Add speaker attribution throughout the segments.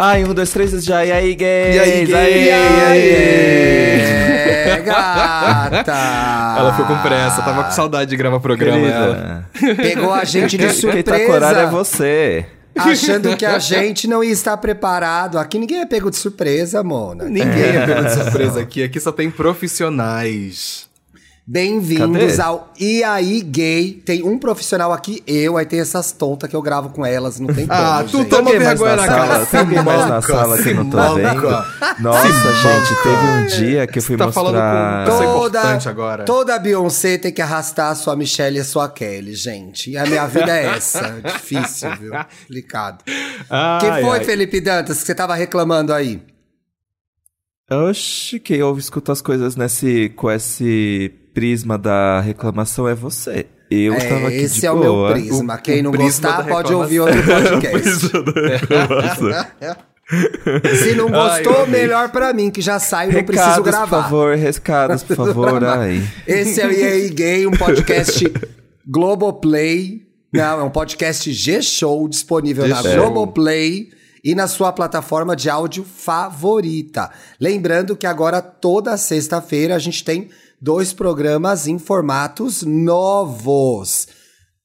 Speaker 1: Ai, um, dois, três, já. E aí, gays?
Speaker 2: E aí, gays?
Speaker 1: E aí?
Speaker 2: É, gata!
Speaker 3: Ela ficou com pressa, tava com saudade de gravar programa. Ela.
Speaker 1: Querida,
Speaker 2: Pegou a gente de
Speaker 1: quem tá horário é
Speaker 2: surpresa,
Speaker 1: você.
Speaker 2: achando que a gente não ia estar preparado. Aqui ninguém é pego de surpresa, Mona.
Speaker 3: Ninguém é pego de surpresa aqui, aqui só tem profissionais.
Speaker 2: Bem-vindos ao E aí Gay. Tem um profissional aqui, eu, aí tem essas tontas que eu gravo com elas, não tem como.
Speaker 3: Ah, tu
Speaker 2: gente.
Speaker 3: toma vergonha
Speaker 1: na
Speaker 3: na cara.
Speaker 1: sala? Tem alguém mais na sala que eu não tô vendo? Nossa, gente, teve um dia que eu fui
Speaker 3: Você tá falando
Speaker 1: mostrar...
Speaker 3: com- Isso é
Speaker 2: Toda,
Speaker 3: importante agora.
Speaker 2: toda Beyoncé tem que arrastar a sua Michelle e a sua Kelly, gente. E a minha vida é essa. Difícil, viu? Complicado.
Speaker 3: Ai,
Speaker 2: que foi,
Speaker 3: ai.
Speaker 2: Felipe Dantas, que você tava reclamando aí?
Speaker 1: Oxi, quem ouve escuta as coisas nesse, com esse prisma da reclamação é você. Eu
Speaker 2: É,
Speaker 1: tava aqui
Speaker 2: esse é o
Speaker 1: boa.
Speaker 2: meu prisma.
Speaker 3: O-
Speaker 2: Quem
Speaker 3: o
Speaker 2: não gostar, pode ouvir outro podcast. Se não
Speaker 3: Ai,
Speaker 2: gostou,
Speaker 3: eu amei.
Speaker 2: melhor pra mim, que já saio, não preciso
Speaker 1: Recados, por
Speaker 2: gravar.
Speaker 1: favor, recados, por favor, ai.
Speaker 2: Esse é o E aí Gay, um podcast Globoplay. Não, é um podcast G-Show disponível na
Speaker 3: G-Show.
Speaker 2: Globoplay e na sua plataforma de áudio favorita. Lembrando que agora, toda sexta-feira, a gente tem dois programas em formatos novos.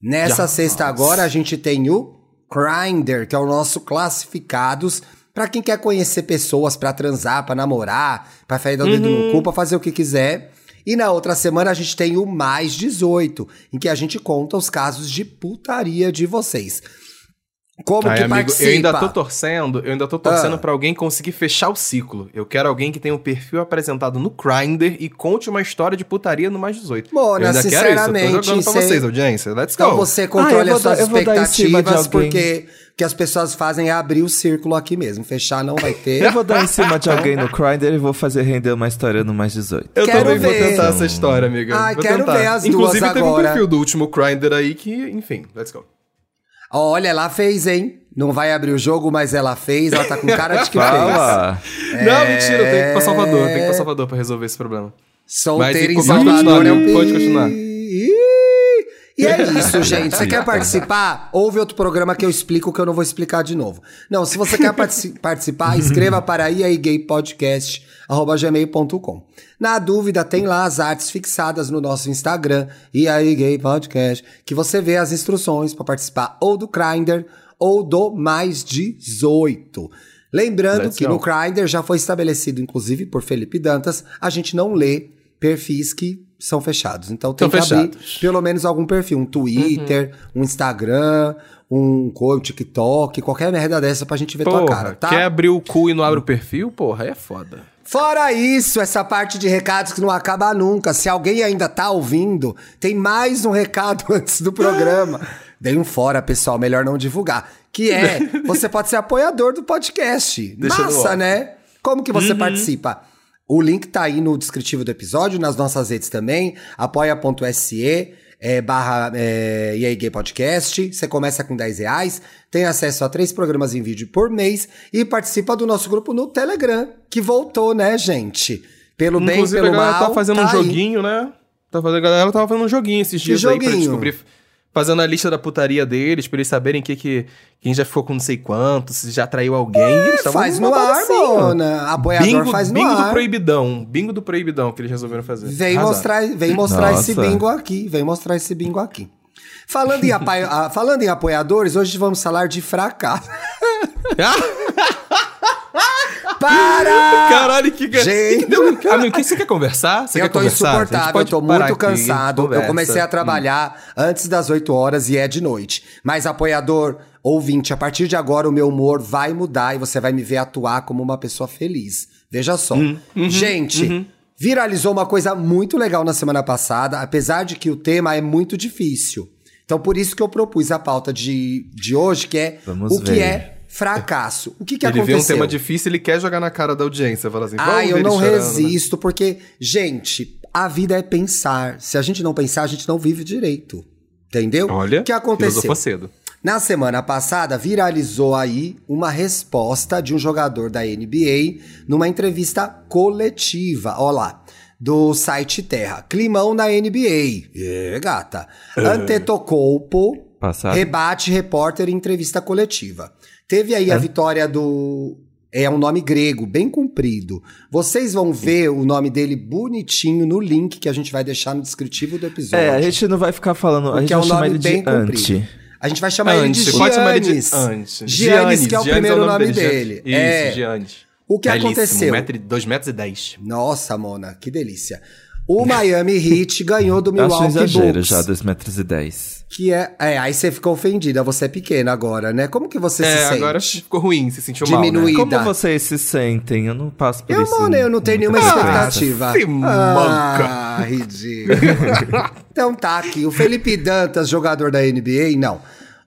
Speaker 2: Nessa
Speaker 3: Já.
Speaker 2: sexta agora, a gente tem o Grindr, que é o nosso classificados pra quem quer conhecer pessoas pra transar, pra namorar, pra fazer o dedo no cu, pra fazer o que quiser. E na outra semana a gente tem o Mais 18, em que a gente conta os casos de putaria de vocês. Como
Speaker 3: Ai,
Speaker 2: que
Speaker 3: amigo,
Speaker 2: participa?
Speaker 3: eu ainda tô torcendo, eu ainda tô torcendo
Speaker 2: Ah.
Speaker 3: pra alguém conseguir fechar o ciclo. Eu quero alguém que tenha um perfil apresentado no Grindr e conte uma história de putaria no mais 18.
Speaker 2: Mona,
Speaker 3: eu ainda quero isso, eu
Speaker 2: sinceramente,
Speaker 3: tô jogando pra
Speaker 2: cê-
Speaker 3: vocês, audiência. Let's go.
Speaker 2: Então você controle
Speaker 1: Ah, vou
Speaker 2: as suas
Speaker 1: dar- vou
Speaker 2: expectativas, porque o que as pessoas fazem é abrir o círculo aqui mesmo. Fechar não vai ter.
Speaker 1: Eu vou dar em cima de alguém no Grindr e vou fazer render uma história no mais 18.
Speaker 3: Eu
Speaker 2: Quero
Speaker 3: também vou
Speaker 2: ver.
Speaker 3: tentar essa história, amiga.
Speaker 2: Ai,
Speaker 3: Vou
Speaker 2: quero
Speaker 3: tentar.
Speaker 2: ver as
Speaker 3: Inclusive,
Speaker 2: duas
Speaker 3: teve
Speaker 2: agora.
Speaker 3: um perfil do último Grindr aí que, enfim, let's go.
Speaker 2: Olha, ela fez, hein? Não vai abrir o jogo, mas ela fez. Ela tá com cara de que fez.
Speaker 1: Fala!
Speaker 3: Não, mentira, eu tenho que ir pra Salvador. Tenho que ir pra Salvador pra resolver esse problema.
Speaker 2: Solteiro em Salvador é um
Speaker 3: pode continuar.
Speaker 2: E é isso, gente. Você quer participar? Ouve outro programa que eu explico que eu não vou explicar de novo. Não, se você quer partici- participar, escreva para iaigaypodcast.gmail.com. Na dúvida, tem lá as artes fixadas no nosso Instagram, iaigaypodcast, que você vê as instruções para participar ou do Grindr ou do Mais 18. Lembrando
Speaker 3: Let's
Speaker 2: que no Grindr já foi estabelecido, inclusive por Felipe Dantas, a gente não lê perfis que são fechados. Então tem
Speaker 3: São
Speaker 2: que abrir
Speaker 3: fechados.
Speaker 2: pelo menos algum perfil, um Twitter, um Instagram, um TikTok, qualquer merda dessa pra gente ver tua
Speaker 3: Porra,
Speaker 2: cara, tá?
Speaker 3: quer abrir o cu e não abre o perfil? Porra, aí é foda.
Speaker 2: Fora isso, essa parte de recados que não acaba nunca. Se alguém ainda tá ouvindo, tem mais um recado antes do programa. Dei um fora, pessoal, melhor não divulgar. Que é, você pode ser apoiador do podcast.
Speaker 3: Deixa
Speaker 2: Massa, né? Como que você participa? O link tá aí no descritivo do episódio, nas nossas redes também, apoia.se é, barra é, E aí Gay Podcast. Você começa com 10 reais, tem acesso a três programas em vídeo por mês e participa do nosso grupo no Telegram, que voltou, né, gente? Pelo bem,
Speaker 3: Inclusive,
Speaker 2: pelo
Speaker 3: a galera
Speaker 2: mal,
Speaker 3: tá fazendo
Speaker 2: tá
Speaker 3: um
Speaker 2: aí.
Speaker 3: joguinho, né? Tá fazendo, a galera tava fazendo um joguinho esses dias aí pra descobrir. Fazendo a lista da putaria deles, pra eles saberem que, que, quem já ficou com não sei quanto, se já traiu alguém. eles tavam
Speaker 2: Faz no ar. Mona. Apoiador
Speaker 3: Bingo,
Speaker 2: faz no
Speaker 3: bingo do
Speaker 2: ar.
Speaker 3: proibidão. Bingo do proibidão que eles resolveram fazer.
Speaker 2: Vem mostrar, vem mostrar esse bingo aqui, vem mostrar esse bingo aqui. Falando em, apai- ah, falando em apoiadores, hoje vamos falar de fracasso. Para!
Speaker 3: Caralho, que...
Speaker 2: Gente.
Speaker 3: Gente... Amigo, o que você quer conversar? Você
Speaker 2: eu
Speaker 3: quer
Speaker 2: tô
Speaker 3: conversar?
Speaker 2: Insuportável, eu tô muito
Speaker 3: aqui,
Speaker 2: cansado. Eu comecei a trabalhar antes das 8 horas e é de noite. Mas apoiador, ouvinte, a partir de agora o meu humor vai mudar e você vai me ver atuar como uma pessoa feliz. Veja só.
Speaker 3: Hum, uhum,
Speaker 2: Gente, viralizou uma coisa muito legal na semana passada, apesar de que o tema é muito difícil. Então, por isso que eu propus a pauta de, de hoje, que é
Speaker 1: Vamos
Speaker 2: o que
Speaker 1: ver.
Speaker 2: é fracasso. O que, que
Speaker 3: Ele vê
Speaker 2: aconteceu?
Speaker 3: um tema difícil, ele quer jogar na cara da audiência. Fala assim,
Speaker 2: Ah, eu
Speaker 3: ele
Speaker 2: não
Speaker 3: chorando, né?
Speaker 2: resisto, porque, gente, a vida é pensar. Se a gente não pensar, a gente não vive direito. Entendeu?
Speaker 3: Olha,
Speaker 2: o que aconteceu?
Speaker 3: cedo.
Speaker 2: Na semana passada, viralizou aí uma resposta de um jogador da NBA numa entrevista coletiva. Ó lá. Do site Terra. Climão na NBA. É, gata. Antetokounmpo
Speaker 1: Passado.
Speaker 2: rebate repórter em entrevista coletiva. Teve aí a vitória do É um nome grego, bem comprido. Vocês vão ver o nome dele bonitinho no link que a gente vai deixar no descritivo do episódio.
Speaker 1: É, a gente não vai ficar falando. A gente
Speaker 2: é um nome
Speaker 1: ele de
Speaker 2: bem comprido.
Speaker 1: Anti.
Speaker 2: A gente vai chamar ele de
Speaker 3: Antes, pode ele de
Speaker 2: Giannis.
Speaker 3: antes.
Speaker 2: Giannis, que é o primeiro nome dele.
Speaker 3: Isso,
Speaker 2: É.
Speaker 3: Giannis.
Speaker 2: O que
Speaker 3: Belíssimo,
Speaker 2: aconteceu?
Speaker 3: Um metro, e- dois metros e dez.
Speaker 2: Nossa, Mona, que delícia. O Miami Heat ganhou do
Speaker 1: Eu acho um
Speaker 2: Milwaukee
Speaker 1: exagero
Speaker 2: Bucks.
Speaker 1: já, 2 metros e 10.
Speaker 2: Que é, é, aí você ficou ofendida, você é pequena agora, né? Como que você se
Speaker 3: É,
Speaker 2: sente?
Speaker 3: agora ficou ruim, se sentiu mal,
Speaker 2: Diminuí-
Speaker 3: né?
Speaker 1: Como vocês se sentem? Eu não passo por
Speaker 2: Eu,
Speaker 1: isso.
Speaker 2: Mona, eu não tenho nenhuma expectativa.
Speaker 3: se manca.
Speaker 2: Ah, ridículo. então tá aqui, o Felipe Dantas, jogador da NBA, não.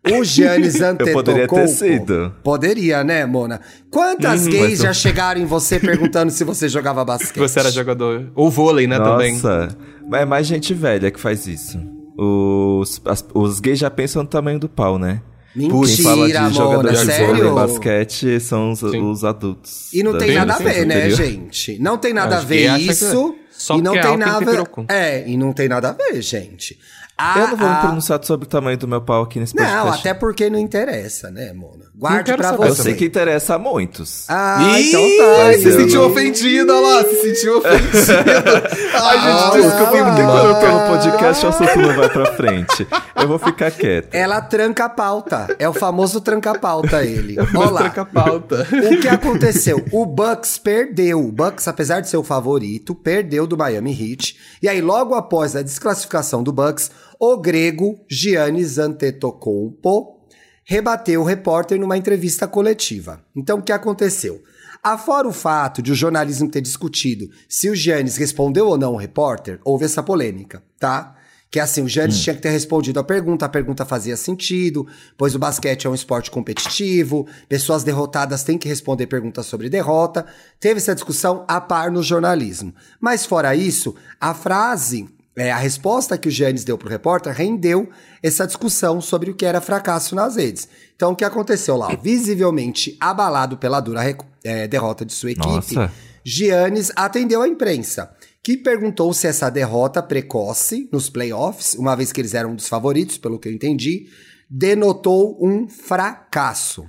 Speaker 2: O Giannis Antetokounmpo.
Speaker 1: poderia ter sido.
Speaker 2: Poderia, né, Mona? Quantas
Speaker 1: Uhum,
Speaker 2: gays já
Speaker 1: eu-
Speaker 2: chegaram em você perguntando se você jogava basquete?
Speaker 3: Que você era jogador. Ou vôlei, né, também.
Speaker 1: Nossa, é mais gente velha que faz isso. Os, as- os gays já pensam no tamanho do pau, né? Quem fala
Speaker 2: Mentira,
Speaker 1: de jogador de vôlei
Speaker 2: sério?
Speaker 1: e basquete são os, os adultos.
Speaker 2: E não tem nada a ver, né, gente? Não tem nada a
Speaker 3: Acho
Speaker 2: ver
Speaker 3: que
Speaker 2: isso.
Speaker 3: só
Speaker 2: e não
Speaker 3: porque é
Speaker 2: tem nada. É, e não tem nada a ver, gente. A-
Speaker 1: Eu não vou me
Speaker 2: a-
Speaker 1: pronunciar sobre o tamanho do meu pau aqui nesse podcast.
Speaker 2: Não, até porque não interessa, né, Mona? Guarde
Speaker 3: quero
Speaker 2: pra
Speaker 3: saber
Speaker 1: Eu
Speaker 2: você.
Speaker 1: sei que interessa a muitos.
Speaker 2: Ah,
Speaker 3: Ih,
Speaker 2: então tá.
Speaker 1: Mas
Speaker 3: se
Speaker 1: eu
Speaker 3: sentiu
Speaker 1: não-
Speaker 3: ofendida olha lá, se sentiu ofendida. Ai,
Speaker 2: Ah,
Speaker 3: gente, desculpa,
Speaker 1: Porque
Speaker 2: ah,
Speaker 1: quando eu tô no podcast, o assunto não vai pra frente. Eu vou ficar quieto.
Speaker 2: Ela tranca a pauta. É o famoso tranca a pauta, ele.
Speaker 3: Vou
Speaker 2: Olha lá.
Speaker 3: trancar a pauta.
Speaker 2: O que aconteceu? O Bucks perdeu. O Bucks, apesar de ser o favorito, perdeu do Miami Heat. E aí, logo após a desclassificação do Bucks, o grego Giannis Antetokounmpo rebateu o repórter numa entrevista coletiva. Então, o que aconteceu? Afora o fato de o jornalismo ter discutido se o Giannis respondeu ou não o repórter, houve essa polêmica, tá? Que é assim, o Giannis tinha que ter respondido a pergunta, a pergunta fazia sentido, pois o basquete é um esporte competitivo, pessoas derrotadas têm que responder perguntas sobre derrota. Teve essa discussão a par no jornalismo. Mas fora isso, a frase, é, a resposta que o Giannis deu pro repórter rendeu essa discussão sobre o que era fracasso nas redes. Então, o que aconteceu lá? Visivelmente abalado pela dura é, derrota de sua equipe,
Speaker 1: Nossa.
Speaker 2: Giannis atendeu a imprensa, que perguntou se essa derrota precoce nos playoffs, uma vez que eles eram um dos favoritos, pelo que eu entendi, denotou um fracasso.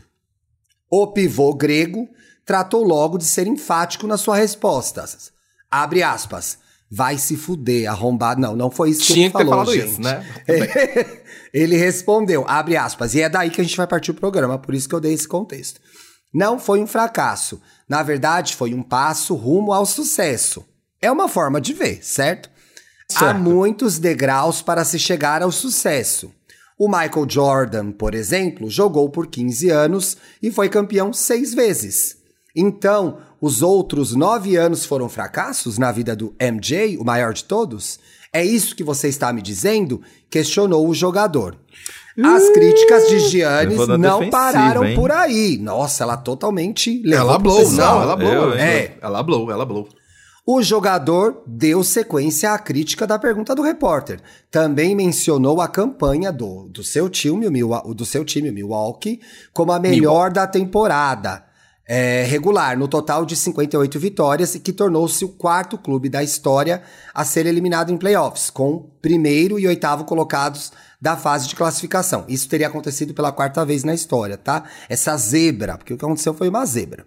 Speaker 2: O pivô grego tratou logo de ser enfático nas suas respostas. Abre aspas. Vai se fuder, arrombado. Não, não foi isso que
Speaker 3: Tinha
Speaker 2: ele
Speaker 3: que ter
Speaker 2: falou,
Speaker 3: falado
Speaker 2: gente.
Speaker 3: isso, né?
Speaker 2: ele respondeu, abre aspas, e é daí que a gente vai partir o programa, por isso que eu dei esse contexto. Não foi um fracasso. Na verdade, foi um passo rumo ao sucesso. É uma forma de ver, certo? Há
Speaker 3: Certo.
Speaker 2: muitos degraus para se chegar ao sucesso. O Michael Jordan, por exemplo, jogou por 15 anos e foi campeão seis vezes. Então, os outros nove anos foram fracassos na vida do MJ, o maior de todos? É isso que você está me dizendo? Questionou o jogador. As críticas de Giannis não pararam
Speaker 1: hein?
Speaker 2: por aí. Nossa, ela totalmente levou
Speaker 3: Ela blow, não, ela blow.
Speaker 1: Eu,
Speaker 3: ela,
Speaker 2: hein?
Speaker 3: ela blow, ela blow.
Speaker 2: O jogador deu sequência à crítica da pergunta do repórter. Também mencionou a campanha do, do, seu, time, do seu time, o Milwaukee, como a melhor da temporada é, regular, no total de 58 vitórias, e que tornou-se o quarto clube da história a ser eliminado em playoffs, com primeiro e oitavo colocados da fase de classificação. Isso teria acontecido pela quarta vez na história, tá? Essa zebra, porque o que aconteceu foi uma zebra.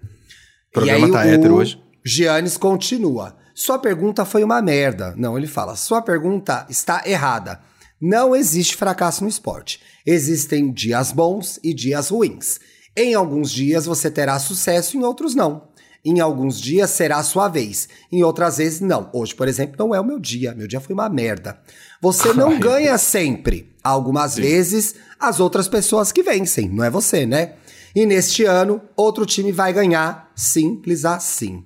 Speaker 3: O programa tá hétero hoje.
Speaker 2: Giannis continua. Sua pergunta foi uma merda. Não, ele fala. Sua pergunta está errada. Não existe fracasso no esporte. Existem dias bons e dias ruins. Em alguns dias você terá sucesso, em outros não. Em alguns dias será a sua vez, em outras vezes não. Hoje, por exemplo, não é o meu dia. Meu dia foi uma merda. Você não ganha sempre. Algumas vezes, as outras pessoas que vencem, não é você, né? E neste ano, outro time vai ganhar, simples assim.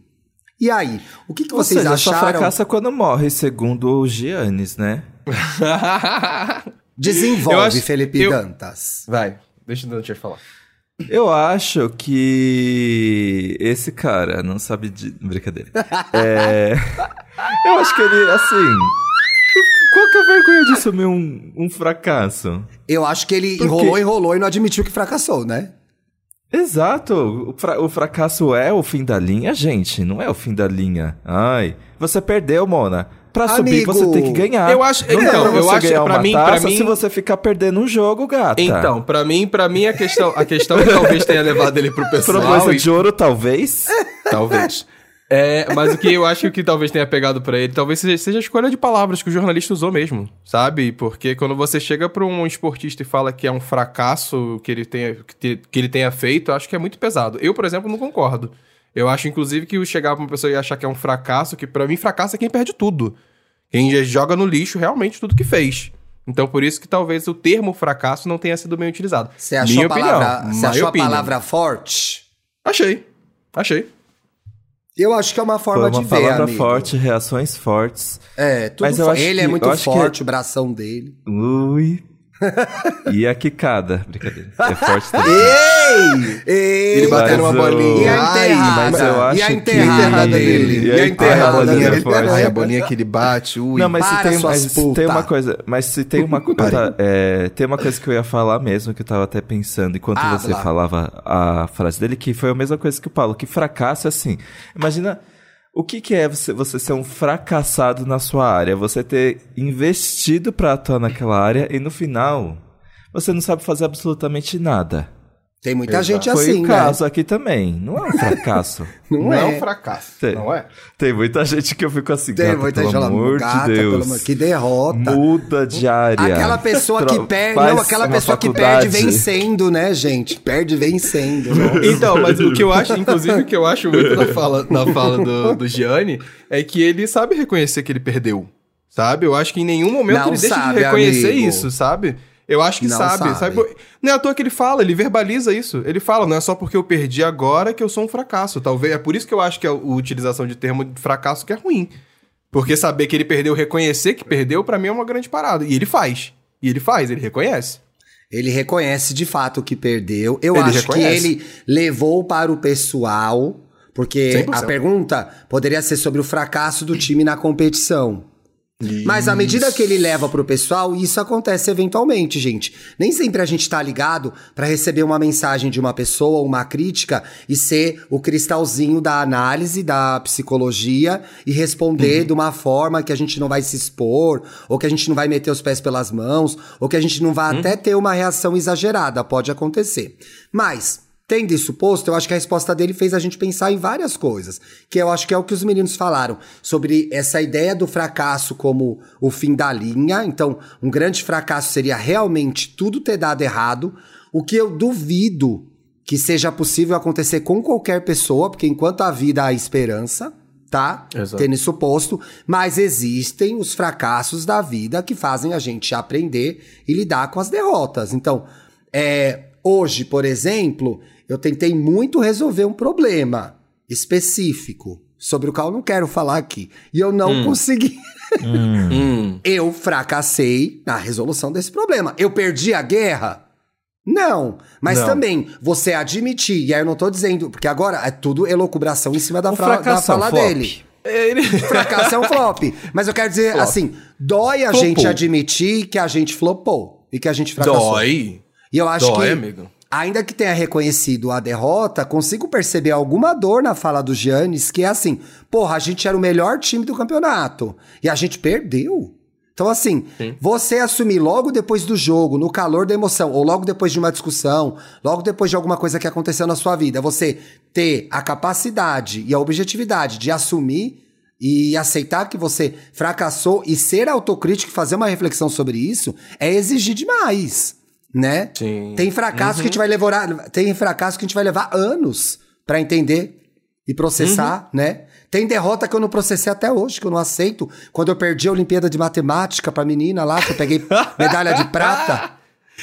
Speaker 2: E aí, o que, que
Speaker 1: Ou
Speaker 2: vocês
Speaker 1: seja, só
Speaker 2: acharam?
Speaker 1: fracassa quando morre, segundo o Giannis, né?
Speaker 2: Desenvolve,
Speaker 3: acho-
Speaker 2: Felipe
Speaker 3: eu-
Speaker 2: Dantas.
Speaker 3: Vai, deixa o Dantier falar.
Speaker 1: Eu acho que esse cara não sabe de. Brincadeira. É... Eu acho que ele, assim. Qual que é a vergonha de assumir um, um fracasso?
Speaker 2: Eu acho que ele
Speaker 1: Por
Speaker 2: enrolou,
Speaker 1: quê?
Speaker 2: enrolou e não admitiu que fracassou, né?
Speaker 1: Exato. O, fra- o fracasso é o fim da linha, gente. Não é o fim da linha. Ai, você perdeu, Mona. Pra subir,
Speaker 2: Amigo,
Speaker 1: você tem que ganhar.
Speaker 3: eu acho-
Speaker 1: Não
Speaker 3: então,
Speaker 1: pra
Speaker 3: eu acho-
Speaker 1: ganhar
Speaker 3: pra
Speaker 1: uma
Speaker 3: mim- pra
Speaker 1: taça
Speaker 3: mim-
Speaker 1: se você ficar perdendo um jogo, gata.
Speaker 3: Então, pra mim, para mim a questão, a questão que talvez tenha levado ele pro pessoal.
Speaker 1: Framboesa
Speaker 3: e-
Speaker 1: de ouro, talvez.
Speaker 3: Talvez. É, mas o que eu acho que talvez tenha pegado pra ele, talvez seja, a escolha de palavras que o jornalista usou mesmo, sabe? Porque quando você chega pra um esportista e fala que é um fracasso que ele tenha, que, que ele tenha feito, eu acho que é muito pesado. Eu, por exemplo, não concordo. Eu acho, inclusive, que o chegar pra uma pessoa e achar que é um fracasso, que pra mim fracasso é quem perde tudo. Quem já joga no lixo realmente tudo que fez. Então, por isso que talvez o termo fracasso não tenha sido bem utilizado.
Speaker 2: Você achou,
Speaker 3: Minha
Speaker 2: a palavra,
Speaker 3: opinião.
Speaker 2: você achou a palavra forte?
Speaker 3: Achei. Achei.
Speaker 2: Eu acho que é uma
Speaker 1: Foi
Speaker 2: forma
Speaker 1: uma
Speaker 2: de ver,
Speaker 1: palavra
Speaker 2: amigo.
Speaker 1: forte, reações fortes.
Speaker 2: É, tudo
Speaker 1: Mas eu
Speaker 2: fo-
Speaker 1: acho
Speaker 2: Ele é
Speaker 1: que-
Speaker 2: muito
Speaker 1: eu acho que-
Speaker 2: forte, o bração dele.
Speaker 1: Ui. e a quicada. Brincadeira. É forte também.
Speaker 2: Ei! Ei!
Speaker 3: Ele batendo uma bolinha.
Speaker 2: E a enterrada?
Speaker 1: mas eu
Speaker 2: e a
Speaker 1: acho que-
Speaker 2: enterrada dele?
Speaker 1: E a
Speaker 2: a
Speaker 1: enterrada
Speaker 2: enterrada
Speaker 1: dele é
Speaker 2: dele?
Speaker 1: forte.
Speaker 3: Ai, a bolinha que ele bate, ui.
Speaker 1: Não, mas se tem, mas se tem uma coisa, mas se tem uma coisa, é, tem uma coisa que eu ia falar mesmo que eu tava até pensando enquanto
Speaker 2: Ah,
Speaker 1: você
Speaker 2: lá.
Speaker 1: falava a frase dele que foi a mesma coisa que o Paulo, que fracasso é assim. Imagina o que, que é você, você ser um fracassado na sua área, você ter investido pra atuar naquela área e no final você não sabe fazer absolutamente nada.
Speaker 2: Tem muita gente
Speaker 1: foi
Speaker 2: assim,
Speaker 1: o
Speaker 2: né?
Speaker 1: caso aqui também. Não é um fracasso.
Speaker 2: Não,
Speaker 3: Não
Speaker 2: é.
Speaker 3: é um fracasso,
Speaker 1: Tem.
Speaker 3: não é?
Speaker 1: Tem muita gente que eu fico assim,
Speaker 2: Tem
Speaker 1: gata,
Speaker 2: muita
Speaker 1: pelo
Speaker 2: gente
Speaker 1: amor
Speaker 2: gata,
Speaker 1: de
Speaker 2: pelo
Speaker 1: Deus.
Speaker 2: amor- que derrota.
Speaker 1: Muda de área.
Speaker 2: Aquela pessoa que perde, não, aquela pessoa que perde
Speaker 1: faculdade.
Speaker 2: vencendo, né, gente? Perde vencendo.
Speaker 3: Então, mas o que eu acho, inclusive, o que eu acho muito na fala, na fala do, do Gianni é que ele sabe reconhecer que ele perdeu. Sabe? Eu acho que em nenhum momento
Speaker 2: Não
Speaker 3: ele deixa
Speaker 2: sabe,
Speaker 3: de reconhecer
Speaker 2: amigo.
Speaker 3: isso, sabe? Eu acho que
Speaker 2: Não
Speaker 3: sabe,
Speaker 2: sabe.
Speaker 3: sabe. Não é à toa que ele fala, ele verbaliza isso. Ele fala, não é só porque eu perdi agora que eu sou um fracasso. Talvez é por isso que eu acho que a, a utilização de termo de fracasso que é ruim. Porque saber que ele perdeu, reconhecer que perdeu, pra mim é uma grande parada. E ele faz. E ele faz, ele reconhece.
Speaker 2: Ele reconhece de fato que perdeu. Eu
Speaker 3: Ele
Speaker 2: acho
Speaker 3: reconhece.
Speaker 2: que ele levou para o pessoal, porque
Speaker 3: 100%.
Speaker 2: a pergunta poderia ser sobre o fracasso do time na competição. Mas à medida que ele leva pro pessoal, isso acontece eventualmente, gente. Nem sempre a gente tá ligado pra receber uma mensagem de uma pessoa, uma crítica e ser o cristalzinho da análise, da psicologia e responder de uma forma que a gente não vai se expor, ou que a gente não vai meter os pés pelas mãos, ou que a gente não vai até ter uma reação exagerada, pode acontecer. Mas Tendo isso posto, eu acho que a resposta dele fez a gente pensar em várias coisas. Que eu acho que é o que os meninos falaram. Sobre essa ideia do fracasso como o fim da linha. Então, um grande fracasso seria realmente tudo ter dado errado. O que eu duvido que seja possível acontecer com qualquer pessoa, porque enquanto há vida há esperança, tá?
Speaker 3: Exato.
Speaker 2: Tendo isso posto. Mas existem os fracassos da vida que fazem a gente aprender e lidar com as derrotas. Então, é, hoje, por exemplo, eu tentei muito resolver um problema específico, sobre o qual eu não quero falar aqui. E eu não consegui.
Speaker 3: Hum.
Speaker 2: Eu fracassei na resolução desse problema. Eu perdi a guerra? Não. Mas
Speaker 3: Não.
Speaker 2: também, você admitir, e aí eu não tô dizendo, porque agora é tudo elocubração em cima da, fra- da
Speaker 1: é um
Speaker 2: fala
Speaker 1: flop.
Speaker 2: dele.
Speaker 3: Ele...
Speaker 2: Fracasso é um flop. Mas eu quero dizer
Speaker 3: Flop.
Speaker 2: assim: dói a
Speaker 3: Flopou.
Speaker 2: gente admitir que a gente flopou e que a gente fracassou.
Speaker 3: Dói.
Speaker 2: E eu acho
Speaker 3: Dói,
Speaker 2: que,
Speaker 3: amigo.
Speaker 2: Ainda que tenha reconhecido a derrota, consigo perceber alguma dor na fala do Giannis, que é assim: porra, a gente era o melhor time do campeonato e a gente perdeu. Então, assim, você assumir logo depois do jogo, no calor da emoção, ou logo depois de uma discussão, logo depois de alguma coisa que aconteceu na sua vida, você ter a capacidade e a objetividade de assumir e aceitar que você fracassou e ser autocrítico e fazer uma reflexão sobre isso é exigir demais, né?
Speaker 3: Sim.
Speaker 2: Tem fracasso que a gente vai levar, tem fracasso que a gente vai levar anos pra entender e processar, né? Tem derrota que eu não processei até hoje, que eu não aceito. Quando eu perdi a Olimpíada de Matemática pra menina lá, que eu peguei medalha de prata.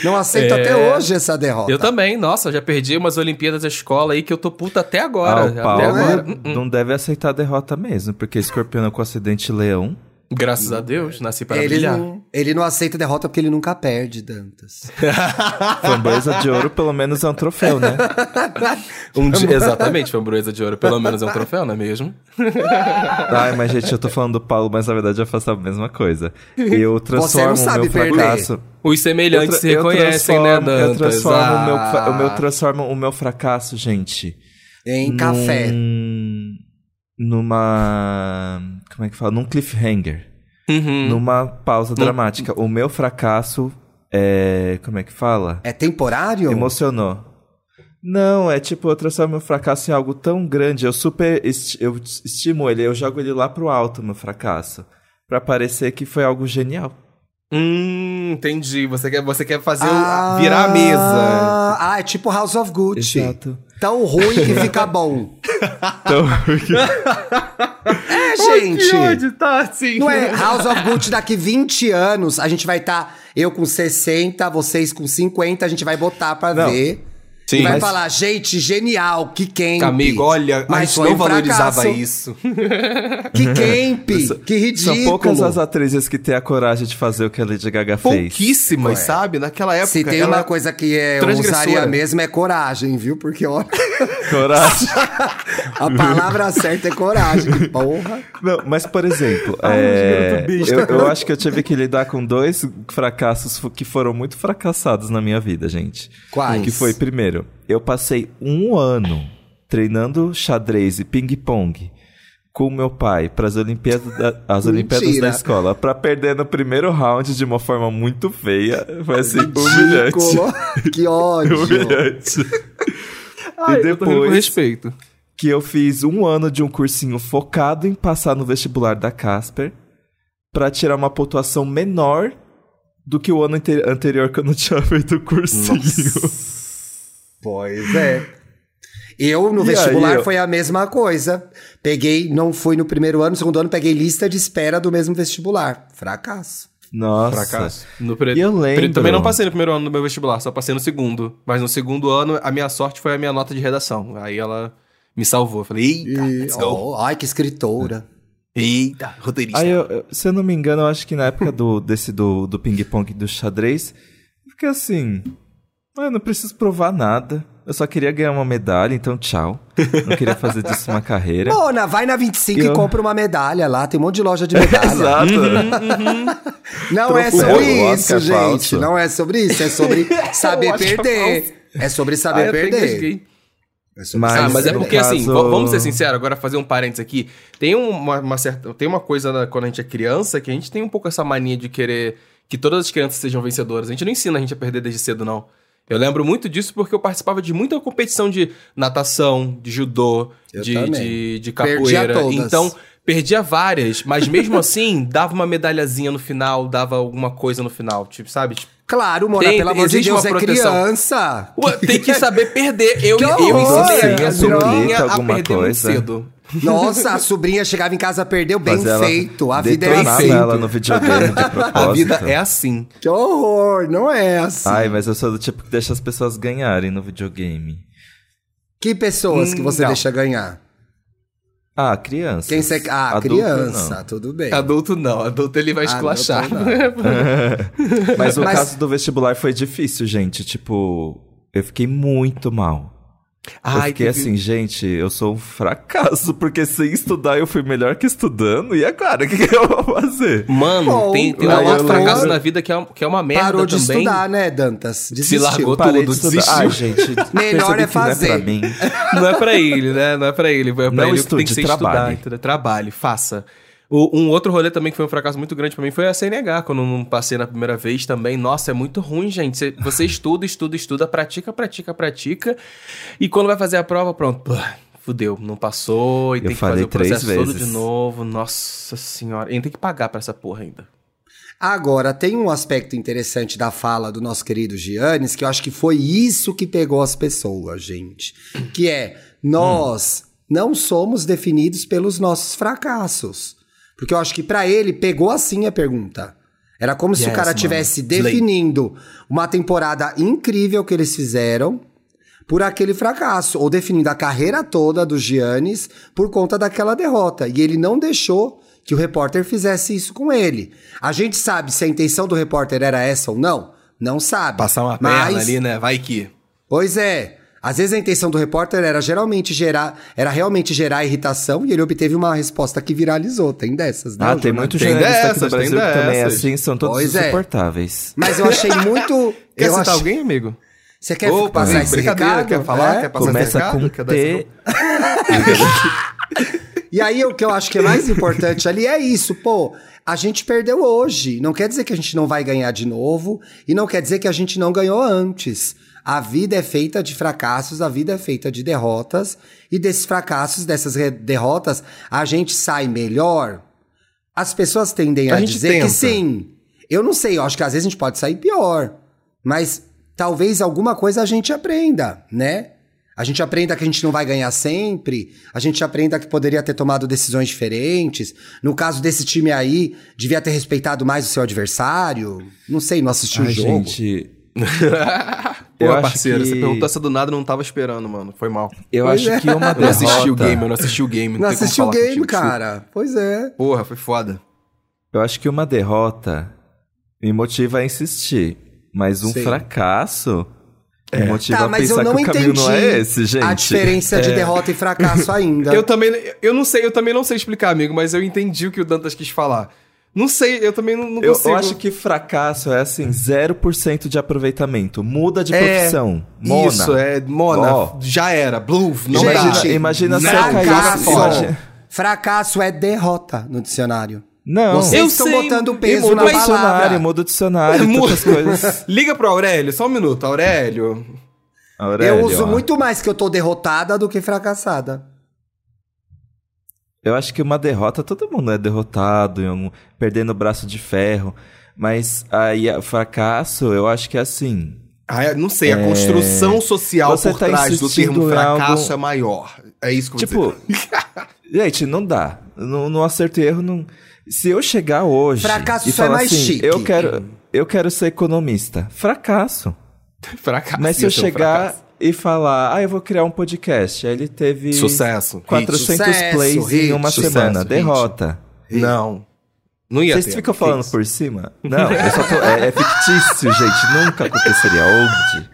Speaker 2: Não aceito
Speaker 3: É.
Speaker 2: até hoje essa derrota.
Speaker 3: Eu também, nossa, já perdi umas Olimpíadas da escola aí que eu tô puta até
Speaker 1: Ah,
Speaker 3: agora.
Speaker 1: o
Speaker 3: até
Speaker 1: Paulo
Speaker 3: agora.
Speaker 1: não,
Speaker 3: Hum, hum.
Speaker 1: não deve aceitar a derrota mesmo, porque escorpião é com acidente leão.
Speaker 3: Graças a Deus, nasci para
Speaker 2: ele,
Speaker 3: brilhar.
Speaker 2: não, ele não aceita derrota porque ele nunca perde, Dantas.
Speaker 1: Framboesa de ouro, pelo menos, é um troféu, né?
Speaker 3: Um dia, exatamente, framboesa de ouro, pelo menos é um troféu, não é mesmo?
Speaker 1: Ai, mas gente, eu tô falando do Paulo, mas na verdade eu faço a mesma coisa. Eu transformo
Speaker 2: sabe
Speaker 1: o meu
Speaker 2: perder.
Speaker 1: fracasso.
Speaker 3: Os semelhantes se reconhecem, né,
Speaker 1: transformo- Eu
Speaker 3: Dantas?
Speaker 1: transformo, o meu,
Speaker 3: Ah.
Speaker 1: o meu, transformo o meu fracasso, gente.
Speaker 2: Em café.
Speaker 1: num- Numa. Como é que fala? Num cliffhanger.
Speaker 3: Uhum.
Speaker 1: numa pausa dramática. O meu fracasso é. Como é que fala?
Speaker 2: É temporário?
Speaker 1: Emocionou. Não, é tipo, eu transformo meu fracasso em algo tão grande, eu super esti eu estimo ele, eu jogo ele lá pro alto, meu fracasso. Pra parecer que foi algo genial.
Speaker 3: Hum, entendi. Você quer, você quer fazer o- virar a mesa.
Speaker 2: Ah, é tipo House of Gucci.
Speaker 1: Exato.
Speaker 2: Tão ruim que fica bom.
Speaker 1: Então,
Speaker 2: É, gente.
Speaker 3: Ódio, tá assim.
Speaker 2: Não é House of Gucci daqui 20 anos, a gente vai estar, eu com 60, vocês com 50, a gente vai botar pra
Speaker 1: Não.
Speaker 2: ver.
Speaker 3: Sim,
Speaker 2: e vai
Speaker 3: mas-
Speaker 2: falar, gente, genial, que camp.
Speaker 3: Amigo, olha, a
Speaker 2: Mas
Speaker 3: gente
Speaker 2: foi
Speaker 3: não
Speaker 2: um
Speaker 3: valorizava
Speaker 2: fracasso.
Speaker 3: isso.
Speaker 2: Que camp, que ridículo.
Speaker 1: são poucas as atrizes que têm a coragem de fazer o que a Lady Gaga fez.
Speaker 3: Pouquíssimas, sabe? Naquela época.
Speaker 2: Se tem
Speaker 3: ela-
Speaker 2: uma coisa que é, eu usaria mesmo é coragem, viu? Porque, ó,
Speaker 1: Coragem.
Speaker 2: a palavra certa é coragem, que porra.
Speaker 1: Não, mas por exemplo, é, eu, eu acho que eu tive que lidar com dois fracassos que foram muito fracassados na minha vida, gente.
Speaker 2: Quais?
Speaker 1: Que foi, primeiro, eu passei um ano treinando xadrez e ping-pong com meu pai para as Olimpíadas, da, as Olimpíadas da escola, para perder no primeiro round de uma forma muito feia. Foi assim, humilhante.
Speaker 2: Que ódio.
Speaker 1: Humilhante.
Speaker 3: Ai,
Speaker 1: e
Speaker 3: rindo com
Speaker 1: depois
Speaker 3: respeito.
Speaker 1: que eu fiz um ano de um cursinho focado em passar no vestibular da Casper pra tirar uma pontuação menor do que o ano ante- anterior que eu não tinha feito o cursinho.
Speaker 2: Pois é. Eu, no
Speaker 1: E
Speaker 2: vestibular,
Speaker 1: aí,
Speaker 2: foi a mesma coisa. Peguei, não fui no primeiro ano, no segundo ano, peguei lista de espera do mesmo vestibular. Fracasso.
Speaker 1: Nossa.
Speaker 3: Fracasso. No pre...
Speaker 1: E eu lembro-
Speaker 3: pre- Também não passei no primeiro ano do meu vestibular, só passei no segundo. Mas no segundo ano, a minha sorte foi a minha nota de redação. Aí ela me salvou. Eu falei, eita,
Speaker 2: E- oh, ai, que escritora.
Speaker 3: Eita, roteirista.
Speaker 1: Aí, eu, eu- se eu não me engano, eu acho que na época do, desse do, do ping-pong do xadrez, eu fiquei assim. "Ah, Eu não preciso provar nada. Eu só queria ganhar uma medalha, então tchau. Não queria fazer disso uma carreira.
Speaker 2: Mona, vai na 25 e
Speaker 1: Eu-
Speaker 2: compra uma medalha lá. Tem um monte de loja de medalha.
Speaker 1: Exato.
Speaker 2: Não é sobre isso, gente.
Speaker 1: falso.
Speaker 2: Não é sobre isso. É sobre saber perder. É sobre
Speaker 3: Ah,
Speaker 2: saber
Speaker 3: eu até
Speaker 2: perder. É sobre
Speaker 1: Mas-
Speaker 3: Ah,
Speaker 2: saber
Speaker 3: mas é porque assim,
Speaker 1: caso-
Speaker 3: v- vamos ser sinceros, agora fazer um parênteses aqui. Tem uma, uma certa. Tem uma coisa na- quando a gente é criança que a gente tem um pouco essa mania de querer que todas as crianças sejam vencedoras. A gente não ensina a gente a perder desde cedo, não. Eu lembro muito disso porque eu participava de muita competição de natação, de judô, de, de, de capoeira.
Speaker 2: todas.
Speaker 3: Então, perdia várias, mas mesmo assim, dava uma medalhazinha no final, dava alguma coisa no final. Tipo, sabe? Tipo,
Speaker 2: Claro, Mona,
Speaker 3: Tem-
Speaker 2: pelo amor de Deus,
Speaker 3: uma
Speaker 2: é criança.
Speaker 3: Ué, tem que saber perder. Eu,
Speaker 2: Que
Speaker 3: eu ensinei a sobrinha a
Speaker 1: alguma
Speaker 3: perder muito
Speaker 1: coisa.
Speaker 3: cedo.
Speaker 2: Nossa, a sobrinha chegava em casa, perdeu bem
Speaker 1: ela
Speaker 2: feito. A vida é assim.
Speaker 1: ela no videogame de propósito.
Speaker 3: A vida é assim.
Speaker 2: Que horror, não é assim.
Speaker 1: Ai, mas eu sou do tipo que deixa as pessoas ganharem no videogame.
Speaker 2: Que pessoas que
Speaker 3: Hum,
Speaker 2: você
Speaker 3: não.
Speaker 2: deixa ganhar?
Speaker 1: Ah, criança.
Speaker 2: Quem você... Ah,
Speaker 1: Adulto,
Speaker 2: criança,
Speaker 1: não.
Speaker 2: tudo bem.
Speaker 3: Adulto não, adulto ele vai esculachar.
Speaker 2: Adulto não.
Speaker 1: Mas o
Speaker 2: Mas-
Speaker 1: caso do vestibular foi difícil, gente. Tipo, eu fiquei muito mal. Eu
Speaker 3: Ai,
Speaker 1: fiquei
Speaker 3: teve-
Speaker 1: assim, gente, eu sou um fracasso, porque sem estudar eu fui melhor que estudando. E agora, o que, que eu vou fazer?
Speaker 3: Mano,
Speaker 2: Bom,
Speaker 3: tem, tem um outro
Speaker 1: eu
Speaker 3: fracasso na vida que é, que é uma merda
Speaker 2: Parou de
Speaker 3: também.
Speaker 2: estudar, né, Dantas? Desistiu.
Speaker 3: largou
Speaker 1: Parei
Speaker 3: tudo,
Speaker 1: de
Speaker 3: desistiu.
Speaker 1: Ai, gente,
Speaker 2: Melhor é
Speaker 1: que não
Speaker 2: fazer.
Speaker 1: pra mim.
Speaker 3: Não é pra ele, né? Não é pra ele. É pra
Speaker 1: Não
Speaker 3: ele
Speaker 1: estude,
Speaker 3: tem que ser
Speaker 1: trabalhe.
Speaker 3: estudar. Trabalhe, faça. O- um outro rolê também que foi um fracasso muito grande pra mim foi a CNH, quando eu não passei na primeira vez também. Nossa, é muito ruim, gente. Você, você estuda, estuda, estuda, pratica, pratica, pratica. E quando vai fazer a prova, pronto. Pô, fudeu, não passou. E
Speaker 1: Eu
Speaker 3: tem que fazer o
Speaker 1: três
Speaker 3: processo todo
Speaker 1: vezes.
Speaker 3: de novo. Nossa senhora. E ainda tem que pagar pra essa porra ainda.
Speaker 2: Agora, tem um aspecto interessante da fala do nosso querido Giannis, que eu acho que foi isso que pegou as pessoas, gente. Que é, nós não somos definidos pelos nossos fracassos. Porque eu acho que pra ele pegou assim a pergunta. Era como se o
Speaker 3: Yes,
Speaker 2: cara estivesse definindo uma temporada incrível que eles fizeram por aquele fracasso, ou definindo a carreira toda do Giannis por conta daquela derrota. E ele não deixou que o repórter fizesse isso com ele. A gente sabe se a intenção do repórter era essa ou não? Não sabe.
Speaker 3: Passar uma
Speaker 2: Mas,
Speaker 3: perna ali, né? Vai que.
Speaker 2: Pois é. Às vezes a intenção do repórter era geralmente gerar, era realmente gerar irritação e ele obteve uma resposta que viralizou. Tem dessas, né?
Speaker 1: Ah, tem muito
Speaker 3: Tem
Speaker 1: jornalista aqui
Speaker 3: dessas,
Speaker 1: no
Speaker 3: tem
Speaker 1: Brasil que também é assim, são todos
Speaker 2: Pois é.
Speaker 1: insuportáveis.
Speaker 2: Mas eu achei muito.
Speaker 3: Quer
Speaker 2: eu
Speaker 3: citar
Speaker 2: achei-
Speaker 3: alguém, amigo?
Speaker 2: Você quer
Speaker 3: Opa,
Speaker 2: passar esse
Speaker 3: brincadeira,
Speaker 2: recado?
Speaker 3: quer falar?
Speaker 2: É?
Speaker 3: Quer passar
Speaker 1: Começa
Speaker 3: recado?
Speaker 1: com
Speaker 3: Quer dar esse-
Speaker 1: T.
Speaker 2: E aí o que eu acho que é mais importante ali é isso, pô. A gente perdeu hoje. Não quer dizer que a gente não vai ganhar de novo e não quer dizer que a gente não ganhou antes. A vida é feita de fracassos, a vida é feita de derrotas e desses fracassos, dessas derrotas, a gente sai melhor. As pessoas tendem a,
Speaker 3: A
Speaker 2: dizer
Speaker 3: tenta.
Speaker 2: que sim. Eu não sei, eu acho que às vezes a gente pode sair pior, mas talvez alguma coisa a gente aprenda, né? A gente aprenda que a gente não vai ganhar sempre, a gente aprenda que poderia ter tomado decisões diferentes. No caso desse time aí, devia ter respeitado mais o seu adversário. Não sei, não assistiu o jogo.
Speaker 1: gente,
Speaker 3: Pô,
Speaker 1: Eu acho
Speaker 3: parceiro,
Speaker 1: que-
Speaker 3: você perguntou essa do nada, eu não tava esperando, mano. Foi mal.
Speaker 1: eu
Speaker 2: Pois
Speaker 1: acho
Speaker 2: é.
Speaker 1: que uma
Speaker 3: Eu não assisti o
Speaker 1: derrota...
Speaker 3: game, eu não assisti o game.
Speaker 2: Não
Speaker 3: tem como
Speaker 2: assistiu o game,
Speaker 3: contigo,
Speaker 2: cara. Pois é.
Speaker 3: Porra, foi foda.
Speaker 1: Eu acho que uma derrota me motiva a insistir, mas um
Speaker 2: Sim.
Speaker 1: fracasso me motiva
Speaker 2: Tá,
Speaker 1: a
Speaker 2: mas eu
Speaker 1: pensar
Speaker 2: não
Speaker 1: que o caminho não é esse, gente.
Speaker 2: a diferença de derrota e fracasso ainda.
Speaker 3: Eu também, eu não sei, eu também não sei explicar, amigo, mas eu entendi o que o Dantas quis falar. Não sei, eu também não, não
Speaker 1: Eu,
Speaker 3: consigo.
Speaker 1: eu acho que fracasso é assim, 0% de aproveitamento. Muda de
Speaker 3: É,
Speaker 1: profissão. Mona.
Speaker 3: Isso, é, Mona,
Speaker 1: Ó.
Speaker 3: já era. Blue, não
Speaker 1: Imagina-
Speaker 3: dá.
Speaker 1: imagina se eu caísse
Speaker 3: cara,
Speaker 2: fracasso, é derrota no dicionário.
Speaker 1: Não.
Speaker 2: Vocês
Speaker 3: Eu
Speaker 2: estão
Speaker 3: sei,
Speaker 2: botando peso
Speaker 1: muda
Speaker 2: na
Speaker 1: o
Speaker 2: palavra.
Speaker 1: dicionário, muda o dicionário,
Speaker 3: Muda.
Speaker 1: tantas coisas.
Speaker 3: Liga pro Aurélio, só um minuto, Aurélio.
Speaker 1: Aurélio,
Speaker 2: eu uso
Speaker 1: ó.
Speaker 2: muito mais que eu tô derrotada do que fracassada.
Speaker 1: Eu acho que uma derrota, todo mundo é derrotado, algum- perdendo o braço de ferro. Mas aí o fracasso, eu acho que é assim.
Speaker 3: Ah, não sei, a construção social
Speaker 1: Você
Speaker 3: por
Speaker 1: tá
Speaker 3: trás do termo fracasso
Speaker 1: algo-
Speaker 3: é maior. É isso que eu
Speaker 1: Tipo, gente, não dá. No, no acerto e erro, não. Se eu chegar hoje
Speaker 2: Fracasso
Speaker 1: e
Speaker 2: só é
Speaker 1: falar
Speaker 2: mais
Speaker 1: assim,
Speaker 2: chique.
Speaker 1: eu quero, eu quero ser economista, fracasso.
Speaker 3: fracasso.
Speaker 1: Mas se eu chegar
Speaker 3: fracasso.
Speaker 1: E falar, ah, eu vou criar um podcast, aí ele teve
Speaker 3: Sucesso, hit.
Speaker 1: 400
Speaker 2: Sucesso,
Speaker 1: plays
Speaker 2: hit,
Speaker 1: em uma
Speaker 3: sucesso,
Speaker 1: semana,
Speaker 3: hit.
Speaker 1: derrota.
Speaker 3: Não. Não ia
Speaker 1: Vocês
Speaker 3: ter.
Speaker 1: ficam falando
Speaker 3: isso?
Speaker 1: por cima? Não, eu só tô, é, é fictício, gente. Nunca aconteceria. Onde?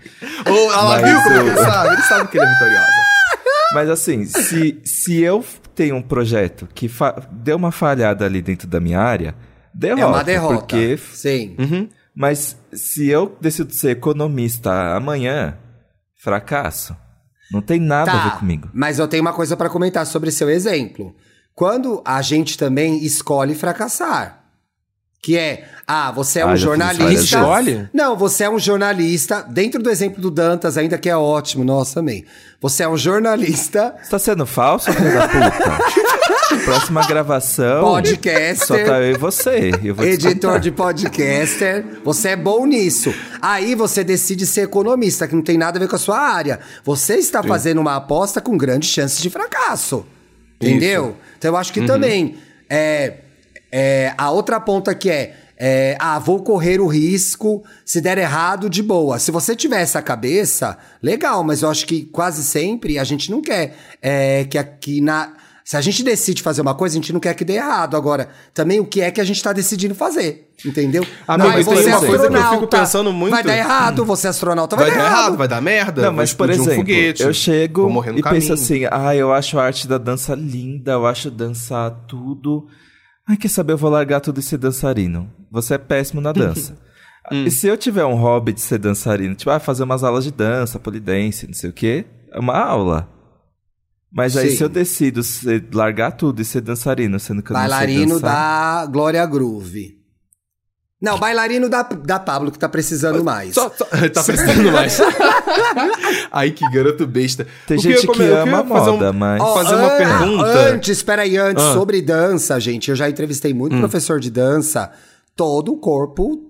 Speaker 3: Ô, ela
Speaker 1: Mas
Speaker 3: viu como
Speaker 1: eu-
Speaker 3: ele sabe? Ele sabe que ele é vitoriosa.
Speaker 1: Mas assim, se, se eu tenho um projeto que fa- deu uma falhada ali dentro da minha área, derrota.
Speaker 2: É uma derrota.
Speaker 1: Porque,
Speaker 2: Sim.
Speaker 3: Uhum.
Speaker 1: mas se eu decido ser economista amanhã, fracasso. Não tem nada a ver comigo.
Speaker 2: Mas eu tenho uma coisa pra comentar sobre seu exemplo. Quando a gente também escolhe fracassar. Que é, ah, você é
Speaker 1: Ah,
Speaker 2: um
Speaker 1: fiz
Speaker 2: jornalista.
Speaker 3: Escolhe?
Speaker 2: Não, você é um jornalista. Dentro do exemplo do Dantas, ainda que é ótimo, nossa, amei. Você é um jornalista,
Speaker 1: Você tá sendo falso, filho da puta? Próxima gravação.
Speaker 2: podcaster.
Speaker 1: Só tá eu e você. Eu
Speaker 2: Editor de podcaster, você é bom nisso. Aí você decide ser economista, que não tem nada a ver com a sua área. Você está fazendo uma aposta com grandes chances de fracasso. Entendeu? Então eu acho que também é, é, a outra ponta que é, é, ah, vou correr o risco, se der errado, de boa. Se você tiver essa cabeça, legal, mas eu acho que quase sempre a gente não quer é, que aqui na. Se a gente decide fazer uma coisa, a gente não quer que dê errado. Agora, também o que é que a gente tá decidindo fazer, entendeu?
Speaker 3: Ah,
Speaker 1: não, mas
Speaker 2: você é
Speaker 1: uma coisa que eu
Speaker 3: fico pensando muito-
Speaker 2: Vai dar errado, você é astronauta, vai,
Speaker 3: Vai
Speaker 2: dar
Speaker 3: dar
Speaker 2: errado.
Speaker 3: errado, vai dar merda.
Speaker 1: Não, mas por exemplo,
Speaker 3: um foguete,
Speaker 1: eu chego e
Speaker 3: caminho.
Speaker 1: penso assim, ah, eu acho a arte da dança linda, eu acho dançar tudo. Ai, quer saber, eu vou largar tudo e ser dançarino. Você é péssimo na dança.
Speaker 3: Hum.
Speaker 1: E se eu tiver um hobby de ser dançarino, tipo, ah, fazer umas aulas de dança, polidense, não sei o quê, é uma aula. Mas aí
Speaker 2: Sim.
Speaker 1: se eu decido ser- largar tudo e ser dançarino, sendo que eu não sei
Speaker 2: Bailarino
Speaker 1: dançar...
Speaker 2: da Glória Groove. Não, bailarino da, da Pablo, que tá precisando mais.
Speaker 3: Só, só- tá precisando mais. Ai, que garoto besta.
Speaker 1: Tem
Speaker 3: O
Speaker 1: gente
Speaker 3: eu
Speaker 1: que
Speaker 3: eu
Speaker 1: ama
Speaker 3: fazer um-
Speaker 1: moda, mas-
Speaker 2: Ó,
Speaker 3: fazer uma
Speaker 2: an-
Speaker 3: pergunta.
Speaker 2: Antes, peraí, antes,
Speaker 3: Ah.
Speaker 2: sobre dança, gente. Eu já entrevistei muito
Speaker 3: Hum.
Speaker 2: professor de dança. Todo o corpo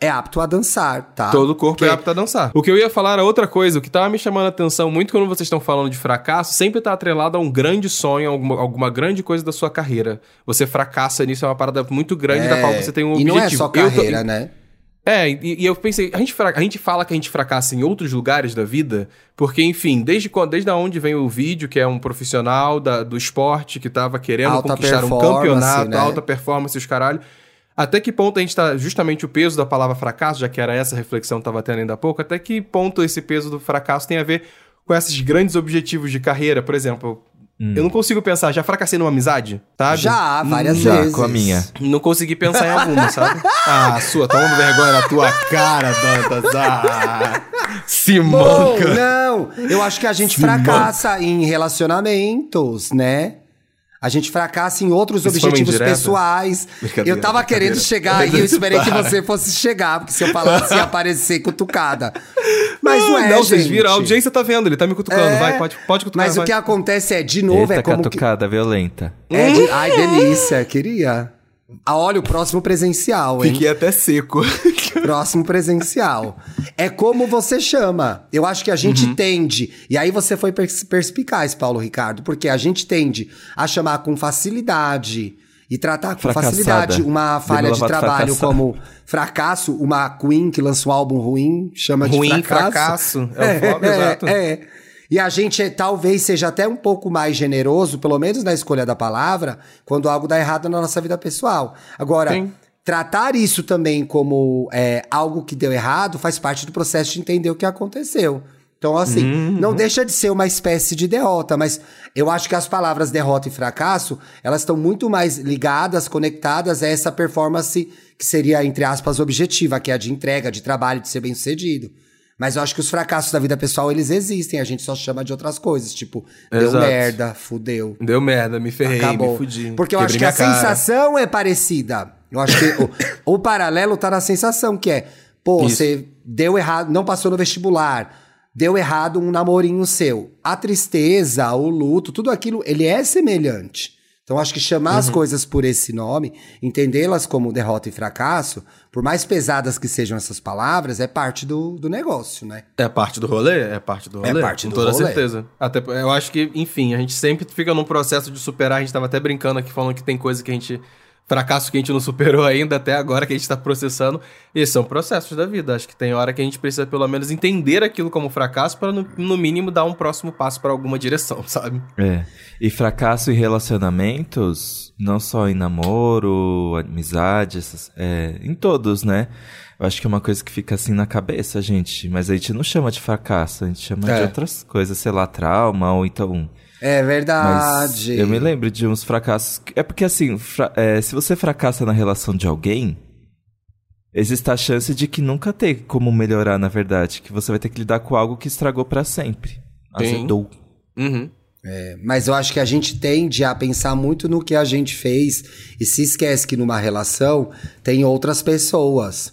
Speaker 2: é apto a dançar, tá?
Speaker 3: Todo o corpo é apto a dançar. O que eu ia falar era outra coisa. O que tava me chamando a atenção muito quando vocês estão falando de fracasso, sempre tá atrelado a um grande sonho, alguma, alguma grande coisa da sua carreira. Você fracassa nisso, é uma parada muito grande da qual você tem um
Speaker 2: e
Speaker 3: objetivo.
Speaker 2: não é só
Speaker 3: Eu tô-
Speaker 2: carreira, né?
Speaker 3: É, e, e eu pensei, a gente, a gente fala que a gente fracassa em outros lugares da vida, porque, enfim, desde, quando- desde onde vem o vídeo, que é um profissional da- do esporte que tava querendo
Speaker 2: Alta
Speaker 3: conquistar um campeonato,
Speaker 2: né?
Speaker 3: alta performance e os caralho. Até que ponto a gente tá, justamente o peso da palavra fracasso, já que era essa reflexão que tava tendo ainda há pouco, até que ponto esse peso do fracasso tem a ver com esses grandes objetivos de carreira? Por exemplo, eu não consigo pensar, já fracassei numa amizade, sabe?
Speaker 2: Já, várias
Speaker 1: Já,
Speaker 2: vezes.
Speaker 1: com a minha.
Speaker 3: Não consegui pensar em alguma, sabe? Ah, sua, toma vergonha na tua cara, Dantas. Ah, se
Speaker 2: Bom,
Speaker 3: manca.
Speaker 2: não, eu acho que a gente
Speaker 3: Se
Speaker 2: fracassa em relacionamentos, né? A gente fracassa em outros
Speaker 3: Isso
Speaker 2: objetivos pessoais. Eu tava querendo chegar aí, eu esperei que você fosse chegar, porque se eu falasse ia aparecer cutucada. Mas não é,
Speaker 3: não,
Speaker 2: gente.
Speaker 3: vocês viram, a audiência tá vendo, ele tá me cutucando,
Speaker 2: É,
Speaker 3: vai, pode, pode cutucar.
Speaker 2: Mas o
Speaker 3: vai.
Speaker 2: que acontece é, de novo,
Speaker 1: Eita,
Speaker 2: é como que...
Speaker 1: catucada violenta.
Speaker 2: É de... Ai, delícia, queria. Ah, olha, o próximo presencial, hein?
Speaker 3: Fiquei até seco.
Speaker 2: Próximo presencial. É como você chama. Eu acho que a gente
Speaker 3: Uhum.
Speaker 2: tende. E aí você foi pers- perspicaz, Paulo Ricardo, porque a gente tende a chamar com facilidade e tratar com
Speaker 1: Fracassada.
Speaker 2: facilidade uma falha de trabalho como fracasso. Uma Queen que lançou um álbum ruim chama de
Speaker 3: Ruim,
Speaker 2: fracasso.
Speaker 3: fracasso. É o foco, exato.
Speaker 2: é. E a gente é- talvez seja até um pouco mais generoso, pelo menos na escolha da palavra, quando algo dá errado na nossa vida pessoal. Agora,
Speaker 3: Sim.
Speaker 2: tratar isso também como é, algo que deu errado faz parte do processo de entender o que aconteceu. Então, assim, não deixa de ser uma espécie de derrota, mas eu acho que as palavras derrota e fracasso, elas estão muito mais ligadas, conectadas a essa performance que seria, entre aspas, objetiva, que é a de entrega, de trabalho, de ser bem sucedido. Mas eu acho que os fracassos da vida pessoal, eles existem, a gente só chama de outras coisas, tipo, deu
Speaker 3: Exato.
Speaker 2: merda, fudeu,
Speaker 3: Deu merda, me ferrei,
Speaker 2: acabou.
Speaker 3: me fudi.
Speaker 2: Porque eu acho que a
Speaker 3: cara.
Speaker 2: sensação é parecida. Eu acho que o, o paralelo tá na sensação, que é, pô,
Speaker 3: Isso.
Speaker 2: você deu errado, não passou no vestibular, deu errado um namorinho seu. A tristeza, o luto, tudo aquilo, ele é semelhante. Então, acho que chamar
Speaker 3: Uhum.
Speaker 2: as coisas por esse nome, entendê-las como derrota e fracasso, por mais pesadas que sejam essas palavras, é parte do, do negócio, né?
Speaker 3: É parte do rolê? É parte do
Speaker 2: É
Speaker 3: rolê.
Speaker 2: parte
Speaker 3: com
Speaker 2: do
Speaker 3: toda
Speaker 2: rolê.
Speaker 3: certeza. Até, eu acho que, enfim, a gente sempre fica num processo de superar. A gente tava até brincando aqui, falando que tem coisa que a gente. Fracasso que a gente não superou ainda, até agora que a gente tá processando. E são processos da vida. Acho que tem hora que a gente precisa, pelo menos, entender aquilo como fracasso para, no, no mínimo, dar um próximo passo para alguma direção, sabe?
Speaker 1: É. E fracasso em relacionamentos, não só em namoro, amizade, essas- é, em todos, né? Eu acho que é uma coisa que fica assim na cabeça, gente. Mas a gente não chama de fracasso, a gente chama
Speaker 2: É.
Speaker 1: de outras coisas, sei lá, trauma ou então.
Speaker 2: É
Speaker 1: Mas
Speaker 2: verdade.
Speaker 1: eu me lembro de uns fracassos. É porque assim, fra- é, se você fracassa na relação de alguém, existe a chance de que nunca tem como melhorar, na verdade. Que você vai ter que lidar com algo que estragou pra sempre.
Speaker 3: Sim.
Speaker 1: Azedou.
Speaker 3: Uhum.
Speaker 2: Mas eu acho que a gente tende a pensar muito no que a gente fez e se esquece que numa relação tem outras pessoas.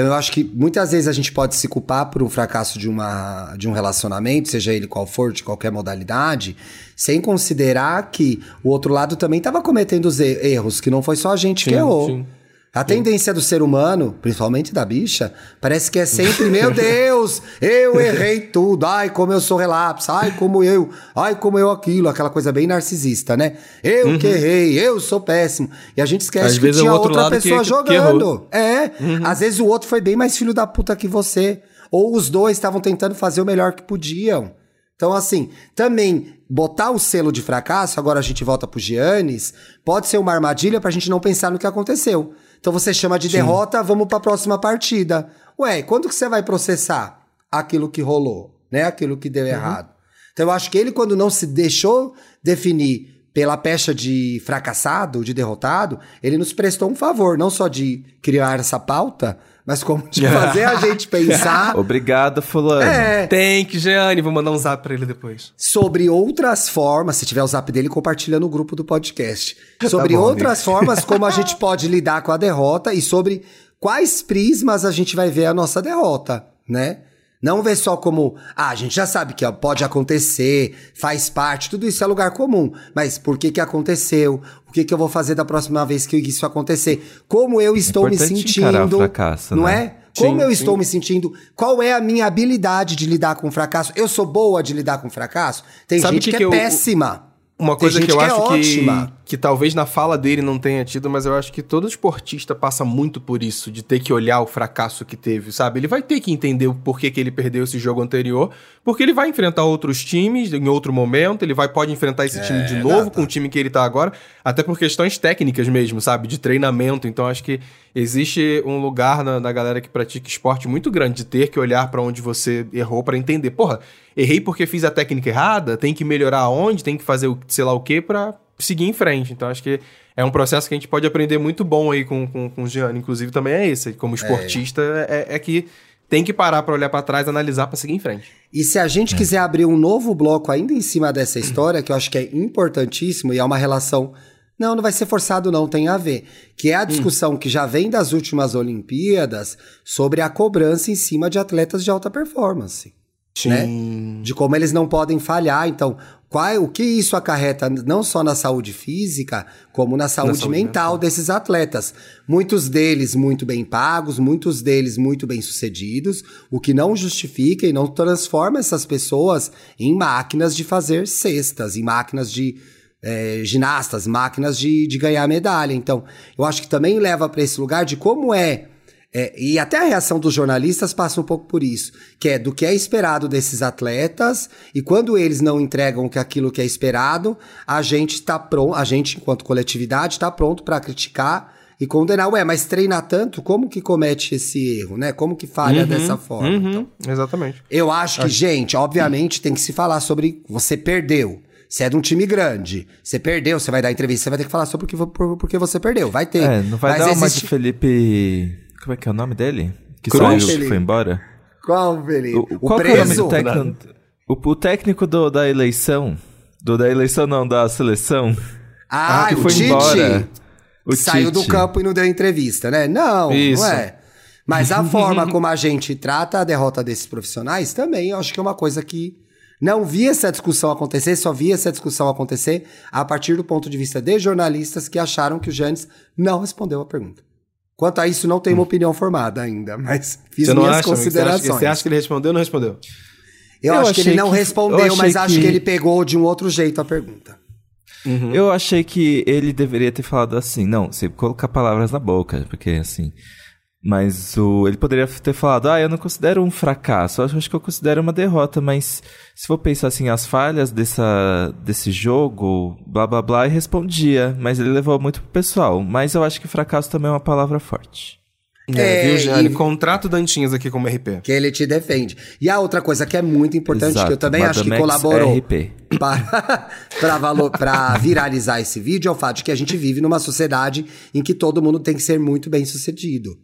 Speaker 2: Então eu acho que muitas vezes a gente pode se culpar por um fracasso de, uma, de um relacionamento, seja ele qual for, de qualquer modalidade, sem considerar que o outro lado também estava cometendo os erros, que não foi só a gente que
Speaker 3: Sim,
Speaker 2: errou.
Speaker 3: sim.
Speaker 2: A tendência do ser humano, principalmente da bicha, parece que é sempre, meu Deus, eu errei tudo. Ai, como eu sou relapso. Ai, como eu. Ai, como eu aquilo. Aquela coisa bem narcisista, né? Eu que errei, eu sou péssimo. E a gente esquece
Speaker 3: Às
Speaker 2: que
Speaker 3: é
Speaker 2: tinha outra
Speaker 3: que-
Speaker 2: pessoa
Speaker 3: que- que
Speaker 2: jogando.
Speaker 3: errou.
Speaker 2: é. Às vezes o outro foi bem mais filho da puta que você. Ou os dois estavam tentando fazer o melhor que podiam. Então, assim, também botar o selo de fracasso, agora a gente volta pro Giannis, pode ser uma armadilha pra gente não pensar no que aconteceu. Então você chama de derrota, vamos pra próxima partida. Ué, quando que você vai processar aquilo que rolou, né? Aquilo que deu errado. Então eu acho que ele, quando não se deixou definir pela pecha de fracassado, de derrotado, ele nos prestou um favor, não só de criar essa pauta, mas como de fazer a gente pensar
Speaker 1: Obrigado, fulano.
Speaker 2: é,
Speaker 3: Tem que, Jeane, vou mandar um zap pra ele depois.
Speaker 2: sobre outras formas, se tiver o zap dele, compartilha no grupo do podcast. Sobre
Speaker 3: bom,
Speaker 2: outras formas como a gente pode lidar com a derrota e sobre quais prismas a gente vai ver a nossa derrota, né? Não ver só como, ah, a gente já sabe que ó, pode acontecer, faz parte, tudo isso é lugar comum. Mas por que que aconteceu? O que que eu vou fazer da próxima vez que isso acontecer? Como eu estou me
Speaker 1: importante encarar o
Speaker 2: sentindo?
Speaker 1: fracasso,
Speaker 2: não
Speaker 1: né?
Speaker 2: é? Como
Speaker 3: Sim,
Speaker 2: eu
Speaker 3: sim.
Speaker 2: estou me sentindo? Qual é a minha habilidade de lidar com fracasso? Eu sou boa de lidar com fracasso? Tem
Speaker 3: Sabe
Speaker 2: gente
Speaker 3: que
Speaker 2: que, é
Speaker 3: eu-
Speaker 2: péssima.
Speaker 3: Uma
Speaker 2: Tem
Speaker 3: coisa
Speaker 2: gente
Speaker 3: que eu
Speaker 2: que é
Speaker 3: acho que,
Speaker 2: ótima.
Speaker 3: Que talvez na fala dele não tenha tido, mas eu acho que todo esportista passa muito por isso, de ter que olhar o fracasso que teve, sabe? Ele vai ter que entender o porquê que ele perdeu esse jogo anterior, porque ele vai enfrentar outros times em outro momento, ele vai pode enfrentar esse time de novo
Speaker 2: gata.
Speaker 3: com o time que ele tá agora, até por questões técnicas mesmo, sabe? De treinamento. Então acho que existe um lugar na, na galera que pratica esporte muito grande de ter que olhar pra onde você errou pra entender. Porra, errei porque fiz a técnica errada, tem que melhorar onde, tem que fazer o sei lá o que pra seguir em frente. Então acho que é um processo que a gente pode aprender muito bom aí com, com, com o Gianni. Inclusive também é esse, como esportista, é, é que tem que parar pra olhar pra trás, analisar pra seguir em frente.
Speaker 2: E se a gente quiser abrir um novo bloco ainda em cima dessa história, que eu acho que é importantíssimo e é uma relação. Não, não vai ser forçado, não, tem a ver. Que é a discussão que já vem das últimas Olimpíadas sobre a cobrança em cima de atletas de alta performance. Né? De como eles não podem falhar. Então, qual, o que isso acarreta não só na saúde física, como na saúde,
Speaker 3: saúde
Speaker 2: mental desses atletas. Muitos deles muito bem pagos, muitos deles muito bem sucedidos, o que não justifica e não transforma essas pessoas em máquinas de fazer cestas, em máquinas de é, ginastas, máquinas de, de ganhar medalha. Então, eu acho que também leva para esse lugar de como é é, e até a reação dos jornalistas passa um pouco por isso, que é do que é esperado desses atletas, e quando eles não entregam que aquilo que é esperado, a gente está pronto, a gente, enquanto coletividade, está pronto para criticar e condenar. Ué, mas treina tanto, como que comete esse erro, né? Como que falha
Speaker 3: Uhum,
Speaker 2: dessa forma?
Speaker 3: uhum,
Speaker 2: Então,
Speaker 3: Exatamente.
Speaker 2: eu acho que, gente, obviamente tem que se falar sobre você perdeu. Você é de um time grande, você perdeu, você vai dar entrevista, você vai ter que falar sobre porque, por, porque você perdeu. Vai ter.
Speaker 1: É, não vai
Speaker 2: Mas
Speaker 1: dar uma
Speaker 2: existe-
Speaker 1: de Felipe. Como é que é o nome dele? Que
Speaker 2: Cruz?
Speaker 1: saiu, que foi embora?
Speaker 2: Qual, Felipe?
Speaker 1: O,
Speaker 2: O,
Speaker 1: qual é o nome do técnico? O, o técnico do- da eleição. Do, da eleição, não, da seleção.
Speaker 2: Ah,
Speaker 1: que
Speaker 2: o
Speaker 1: foi
Speaker 2: Tite.
Speaker 1: embora. O
Speaker 2: saiu do
Speaker 1: Tite.
Speaker 2: campo e não deu entrevista, né? Não,
Speaker 3: Isso.
Speaker 2: não é. Mas a forma como a gente trata a derrota desses profissionais também, eu acho que é uma coisa que não vi essa discussão acontecer, só vi essa discussão acontecer a partir do ponto de vista de jornalistas que acharam que o Jannes não respondeu a pergunta. Quanto a isso, não tenho uma opinião formada ainda, mas fiz
Speaker 3: Você não
Speaker 2: minhas
Speaker 3: acha? amigo? Você acha,
Speaker 2: considerações.
Speaker 3: que- você acha que ele respondeu ou não respondeu?
Speaker 2: Eu,
Speaker 1: Eu
Speaker 2: acho que ele não
Speaker 1: que-
Speaker 2: respondeu, mas acho
Speaker 1: que-
Speaker 2: que ele pegou de um outro jeito a pergunta.
Speaker 1: Eu achei que ele deveria ter falado assim, não, você colocar palavras na boca, porque assim. Mas o, ele poderia ter falado, ah, eu não considero um fracasso, eu acho que eu considero uma derrota, mas se for pensar assim, as falhas dessa, desse jogo, blá blá blá, e respondia, mas ele levou muito pro pessoal. Mas eu acho que fracasso também é uma palavra forte.
Speaker 2: É,
Speaker 3: viu, Jane?
Speaker 2: e-
Speaker 3: Contrato Dantinhas aqui como RP.
Speaker 2: Que ele te defende. E a outra coisa que é muito importante, que eu também acho que
Speaker 1: Madamex
Speaker 2: colaborou
Speaker 1: RP.
Speaker 2: para, para, valo- para viralizar esse vídeo, é o fato de que a gente vive numa sociedade em que todo mundo tem que ser muito bem sucedido.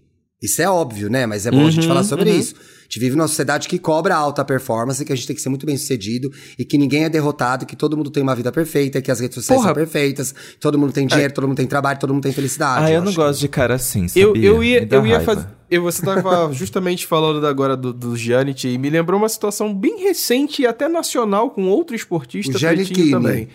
Speaker 2: Isso é óbvio, né? Mas é bom a gente falar sobre isso. A gente vive numa sociedade que cobra alta performance, que a gente tem que ser muito bem sucedido e que ninguém é derrotado, que todo mundo tem uma vida perfeita, que as redes sociais
Speaker 3: Porra.
Speaker 2: são perfeitas, todo mundo tem dinheiro, todo mundo tem trabalho, todo mundo tem felicidade.
Speaker 1: Ah, eu não
Speaker 2: acho.
Speaker 1: gosto de cara assim, sabia?
Speaker 3: Eu, eu ia, eu ia fazer. Eu, você tava justamente falando agora do, do Giannitti e me lembrou uma situação bem recente e até nacional com outro esportista
Speaker 2: O Giannichini.
Speaker 3: pretinho também.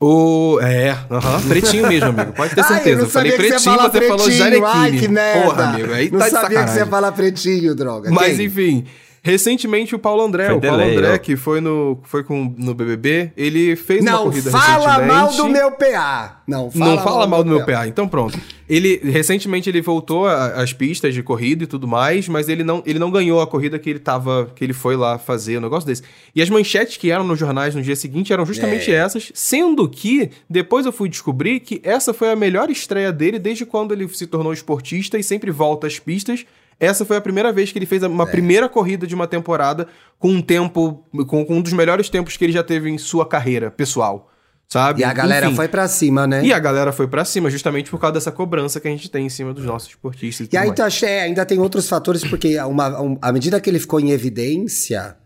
Speaker 3: O. É, aham, pretinho mesmo, amigo. Pode ter
Speaker 2: Ai,
Speaker 3: certeza.
Speaker 2: eu não
Speaker 3: eu falei pretinho, você falou
Speaker 2: pretinho.
Speaker 3: Janequine.
Speaker 2: Ai, que merda.
Speaker 3: Porra, amigo. Aí
Speaker 2: não
Speaker 3: tá
Speaker 2: sabia que você ia falar pretinho, droga.
Speaker 3: Mas
Speaker 2: Quem?
Speaker 3: enfim, recentemente o Paulo André,
Speaker 1: Foi
Speaker 3: o Paulo
Speaker 1: delay,
Speaker 3: André,
Speaker 1: ó.
Speaker 3: que foi no, foi com, no BBB, ele fez uma
Speaker 2: Não
Speaker 3: corrida
Speaker 2: fala
Speaker 3: recentemente.
Speaker 2: mal do meu PA. Não fala,
Speaker 3: não fala mal do meu PA. Então pronto. Ele recentemente ele voltou às pistas de corrida e tudo mais, mas ele não, ele não ganhou a corrida que ele tava que ele foi lá fazer, um negócio desse. E as manchetes que eram nos jornais no dia seguinte eram justamente
Speaker 2: É.
Speaker 3: essas, sendo que depois eu fui descobrir que essa foi a melhor estreia dele desde quando ele se tornou esportista e sempre volta às pistas. Essa foi a primeira vez que ele fez uma
Speaker 2: É.
Speaker 3: primeira corrida de uma temporada com um tempo com, com um dos melhores tempos que ele já teve em sua carreira pessoal, sabe?
Speaker 2: E a galera
Speaker 3: Enfim.
Speaker 2: foi pra cima, né?
Speaker 3: E a galera foi pra cima justamente por causa dessa cobrança que a gente tem em cima dos nossos esportistas.
Speaker 2: E
Speaker 3: tudo
Speaker 2: aí,
Speaker 3: mais.
Speaker 2: tá, é, ainda tem outros fatores, porque uma, um- à medida que ele ficou em evidência,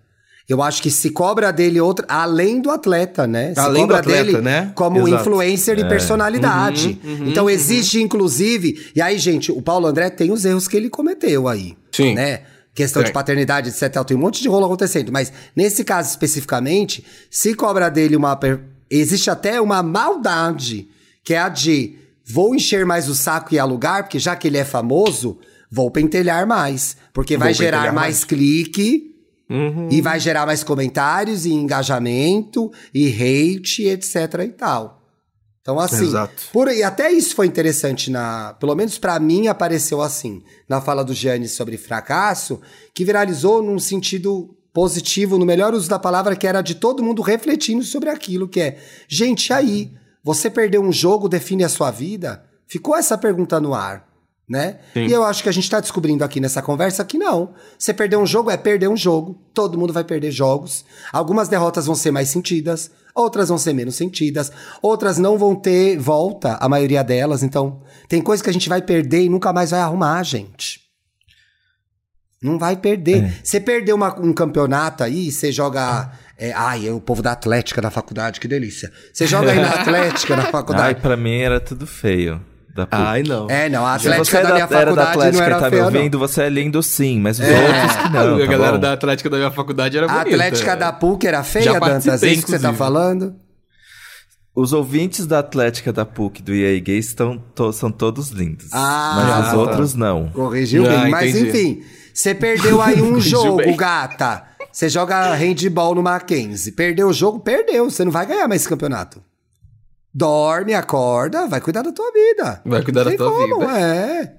Speaker 2: eu acho que se cobra dele outra, além do atleta, né? Se
Speaker 3: Além do
Speaker 2: cobra
Speaker 3: atleta,
Speaker 2: dele
Speaker 3: né?
Speaker 2: como
Speaker 3: Exato.
Speaker 2: influencer e personalidade.
Speaker 3: Uhum,
Speaker 2: então existe, inclusive. E aí, gente, o Paulo André tem os erros que ele cometeu aí.
Speaker 3: Sim.
Speaker 2: Né? Questão de
Speaker 3: Tem.
Speaker 2: paternidade, etc. Tem um monte de rolo acontecendo. Mas nesse caso especificamente, se cobra dele uma. Existe até uma maldade, que é a de vou encher mais o saco e alugar, porque já que ele é famoso, vou pentelhar mais. Porque vai
Speaker 3: Vou
Speaker 2: gerar
Speaker 3: pentelhar
Speaker 2: mais,
Speaker 3: mais.
Speaker 2: clique.
Speaker 3: Uhum.
Speaker 2: E vai gerar mais comentários e engajamento e hate, etc e tal. Então, assim,
Speaker 3: Exato.
Speaker 2: por, e até isso foi interessante na, pelo menos pra mim apareceu assim, na fala do Gianni sobre fracasso, que viralizou num sentido positivo, no melhor uso da palavra, que era de todo mundo refletindo sobre aquilo que é, gente, aí, você perdeu um jogo, define a sua vida? Ficou essa pergunta no ar, né?
Speaker 3: Sim.
Speaker 2: E eu acho que a gente tá descobrindo aqui nessa conversa que não. Você perder um jogo é perder um jogo. Todo mundo vai perder jogos. Algumas derrotas vão ser mais sentidas, outras vão ser menos sentidas, outras não vão ter volta, a maioria delas. Então, tem coisa que a gente vai perder e nunca mais vai arrumar, gente. Não vai perder. Você perdeu uma- um campeonato aí, você joga. É, ai, é o povo da Atlética da faculdade, que delícia. Você joga aí na Atlética
Speaker 1: Ai,
Speaker 2: faculdade.
Speaker 1: pra mim era tudo feio. Da PUC.
Speaker 3: Ai, não.
Speaker 2: É, não, a Atlética
Speaker 1: você é
Speaker 2: da
Speaker 1: da,
Speaker 2: minha
Speaker 1: era da
Speaker 2: faculdade
Speaker 1: Atlética
Speaker 2: não era
Speaker 1: tá me
Speaker 2: feia, não.
Speaker 1: ouvindo, você é lindo sim, mas os
Speaker 2: É.
Speaker 1: outros que não,
Speaker 3: a
Speaker 1: tá
Speaker 3: galera
Speaker 1: bom?
Speaker 3: da Atlética da minha faculdade era
Speaker 2: A
Speaker 3: bonita.
Speaker 2: Atlética da PUC era feia, Dantas? É isso que você tá falando?
Speaker 1: Os ouvintes da Atlética da PUC do EA Gay estão to- são todos lindos.
Speaker 2: Ah,
Speaker 1: mas os
Speaker 2: tá.
Speaker 1: outros não.
Speaker 2: Corrigiu
Speaker 3: Ah,
Speaker 2: bem. Mas
Speaker 3: entendi.
Speaker 2: enfim, você perdeu aí um jogo,
Speaker 3: bem.
Speaker 2: gata. Você joga handball no Mackenzie. Perdeu o jogo, perdeu. Você não vai ganhar mais esse campeonato. Dorme, acorda, vai cuidar da tua vida.
Speaker 3: Vai cuidar da tua
Speaker 2: como,
Speaker 3: vida.
Speaker 2: É.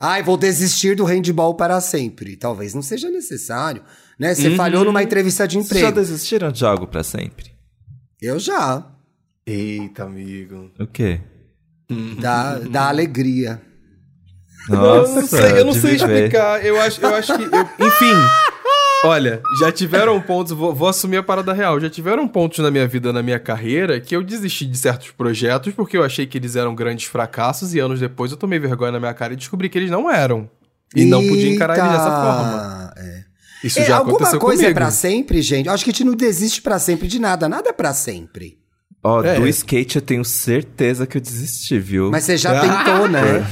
Speaker 2: Ai, vou desistir do handball para sempre. Talvez não seja necessário. Né? Você falhou numa entrevista de
Speaker 1: Vocês já
Speaker 2: emprego.
Speaker 1: desistiram de algo pra sempre?
Speaker 2: Eu já.
Speaker 3: Eita, amigo.
Speaker 1: O quê?
Speaker 2: Dá, dá alegria.
Speaker 1: Nossa,
Speaker 3: eu não sei, eu não sei explicar. Eu acho, eu acho que. eu- enfim. Olha, já tiveram pontos, vou, vou assumir a parada real. Já tiveram pontos na minha vida, na minha carreira, que eu desisti de certos projetos porque eu achei que eles eram grandes fracassos e anos depois eu tomei vergonha na minha cara e descobri que eles não eram. E não podia encarar eles dessa forma.
Speaker 2: Eita, É.
Speaker 3: Isso
Speaker 2: É,
Speaker 3: já
Speaker 2: alguma
Speaker 3: aconteceu
Speaker 2: coisa
Speaker 3: comigo.
Speaker 2: é pra sempre, gente? Eu acho que a gente não desiste pra sempre de nada. Nada é pra sempre.
Speaker 1: Ó,
Speaker 3: É.
Speaker 1: do skate eu tenho certeza que eu desisti, viu?
Speaker 2: Mas você já
Speaker 3: Ah,
Speaker 2: tentou, né?